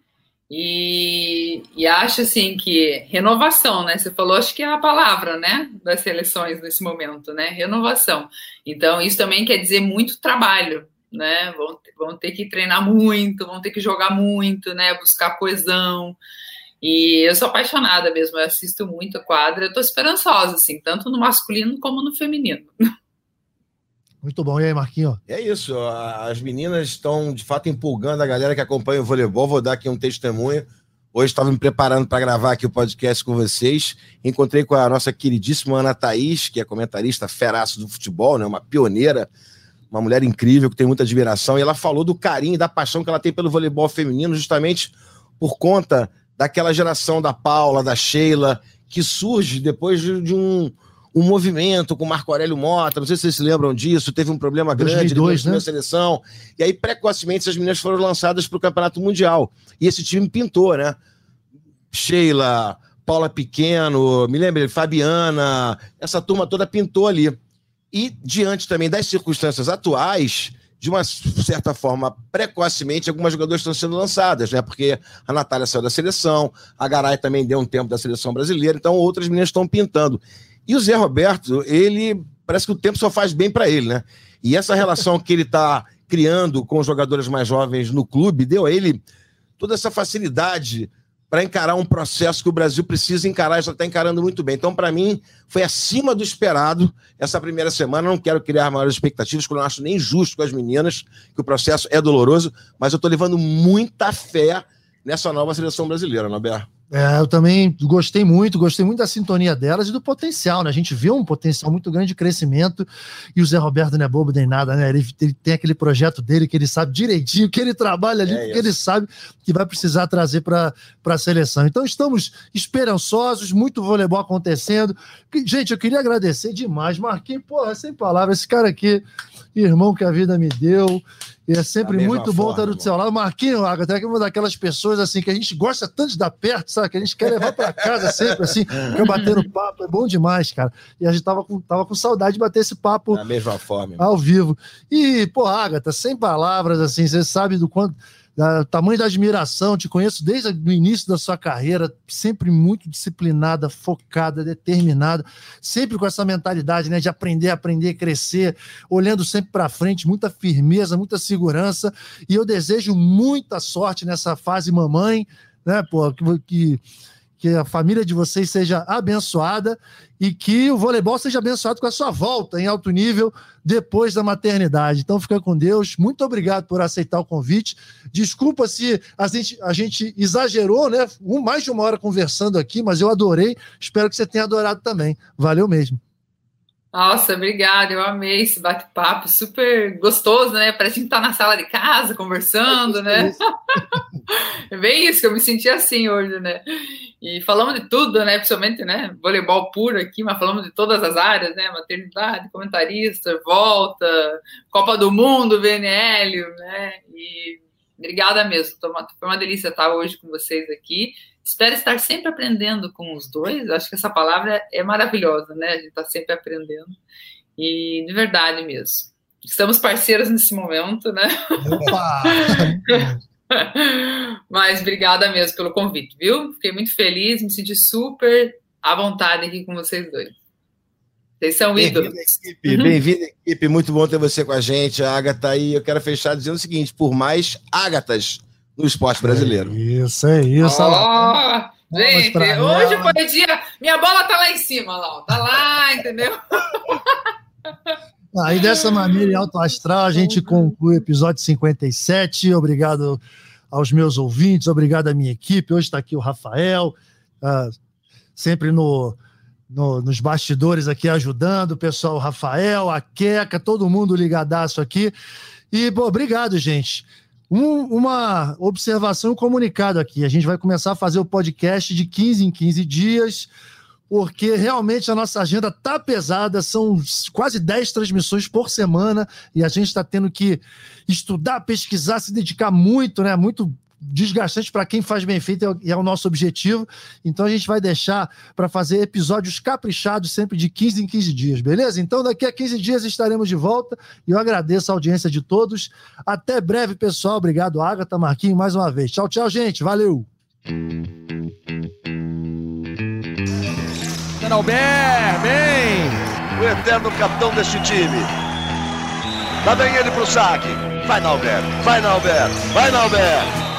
E, e acho assim que renovação, né? Você falou, acho que é a palavra, né? Das seleções nesse momento, né? Renovação. Então, isso também quer dizer muito trabalho, né? Vão, vão ter que treinar muito, vão ter que jogar muito, né? Buscar coesão. E eu sou apaixonada mesmo, eu assisto muito a quadra, eu tô esperançosa, assim, tanto no masculino como no feminino. Muito bom. E aí, Marquinho? É isso. As meninas estão, de fato, empolgando a galera que acompanha o voleibol. Vou dar aqui um testemunho. Hoje estava me preparando para gravar aqui o podcast com vocês. Encontrei com a nossa queridíssima Ana Thaís, que é comentarista feraço do futebol, né? uma pioneira, uma mulher incrível, que tem muita admiração. E ela falou do carinho da paixão que ela tem pelo voleibol feminino, justamente por conta daquela geração da Paula, da Sheila, que surge depois de, de um, um movimento com Marco Aurélio Mota, não sei se vocês se lembram disso, teve um problema grande 2002, na né? seleção, e aí precocemente essas meninas foram lançadas para o Campeonato Mundial, e esse time pintou, né? Sheila, Paula Pequeno, me lembro, Fabiana, essa turma toda pintou ali. E diante também das circunstâncias atuais, de uma certa forma, precocemente, algumas jogadoras estão sendo lançadas, né? Porque a Natália saiu da seleção, a Garay também deu um tempo da seleção brasileira, então outras meninas estão pintando. E o Zé Roberto, ele parece que o tempo só faz bem para ele, né? E essa relação que ele está criando com os jogadores mais jovens no clube deu a ele toda essa facilidade para encarar um processo que o Brasil precisa encarar e já está encarando muito bem. Então, para mim, foi acima do esperado essa primeira semana. Não quero criar maiores expectativas, porque eu não acho nem justo com as meninas, que o processo é doloroso, mas eu estou levando muita fé nessa nova seleção brasileira, Norberto. É, eu também gostei muito, gostei muito da sintonia delas e do potencial, né? A gente vê um potencial muito grande de crescimento e o Zé Roberto não é bobo nem nada, né? Ele, ele tem aquele projeto dele que ele sabe direitinho, que ele trabalha ali, é porque ele sabe que vai precisar trazer para a seleção. Então estamos esperançosos, muito voleibol acontecendo. Gente, eu queria agradecer demais. Marquinhos, porra, sem palavras, esse cara aqui, irmão que a vida me deu. E é sempre muito bom estar do seu lado. Marquinho, Agatha, é uma daquelas pessoas assim que a gente gosta tanto de dar perto, sabe? Que a gente quer levar para casa sempre, assim, fica batendo papo. É bom demais, cara. E a gente tava com, tava com saudade de bater esse papo. Da mesma forma. Ao vivo. E, pô, Agatha, sem palavras, assim, você sabe do quanto tamanho da admiração, te conheço desde o início da sua carreira, sempre muito disciplinada, focada, determinada, sempre com essa mentalidade né, de aprender, aprender, crescer, olhando sempre para frente, muita firmeza, muita segurança. E eu desejo muita sorte nessa fase mamãe, né, pô, que, que que a família de vocês seja abençoada e que o voleibol seja abençoado com a sua volta em alto nível depois da maternidade. Então fica com Deus. Muito obrigado por aceitar o convite. Desculpa se a gente, a gente exagerou, né? Um, mais de uma hora conversando aqui, mas eu adorei. Espero que você tenha adorado também. Valeu mesmo. Nossa, obrigada, eu amei esse bate-papo, super gostoso, né? Parece que a gente tá na sala de casa conversando, né? é bem isso que eu me senti assim hoje, né? E falamos de tudo, né? Principalmente, né? Voleibol puro aqui, mas falamos de todas as áreas, né? Maternidade, comentarista, volta, Copa do Mundo, VNL, né? E obrigada mesmo. Foi uma delícia estar hoje com vocês aqui. Espero estar sempre aprendendo com os dois. Acho que essa palavra é maravilhosa, né? A gente está sempre aprendendo. E de verdade mesmo. Estamos parceiros nesse momento, né? Opa! Mas obrigada mesmo pelo convite, viu? Fiquei muito feliz, me senti super à vontade aqui com vocês dois. Vocês são ídolos. Bem-vinda, equipe. Uhum. Bem-vinda, equipe. Muito bom ter você com a gente, a Agatha. E eu quero fechar dizendo o seguinte: por mais Ágatas no esporte brasileiro. É isso, é isso. Oh, gente, hoje foi dia. Minha bola tá lá em cima, lá, tá lá, entendeu? Aí dessa maneira, em alto astral, a gente conclui o episódio 57. Obrigado aos meus ouvintes, obrigado à minha equipe. Hoje está aqui o Rafael, uh, sempre no, no, nos bastidores aqui ajudando, o pessoal, o Rafael, a Queca, todo mundo ligadaço aqui. E, bom, obrigado, gente. Um, uma observação e um comunicado aqui. A gente vai começar a fazer o podcast de 15 em 15 dias, porque realmente a nossa agenda tá pesada, são quase 10 transmissões por semana, e a gente está tendo que estudar, pesquisar, se dedicar muito, né? Muito desgastante para quem faz bem feito e é o nosso objetivo. Então a gente vai deixar para fazer episódios caprichados sempre de 15 em 15 dias, beleza? Então daqui a 15 dias estaremos de volta e eu agradeço a audiência de todos. Até breve, pessoal. Obrigado, Agatha, Marquinhos, mais uma vez. Tchau, tchau, gente. Valeu! Albert, bem! O eterno capitão deste time. Lá vem ele pro saque. Vai, Nalber! Vai, Nalber! Vai, Nalber!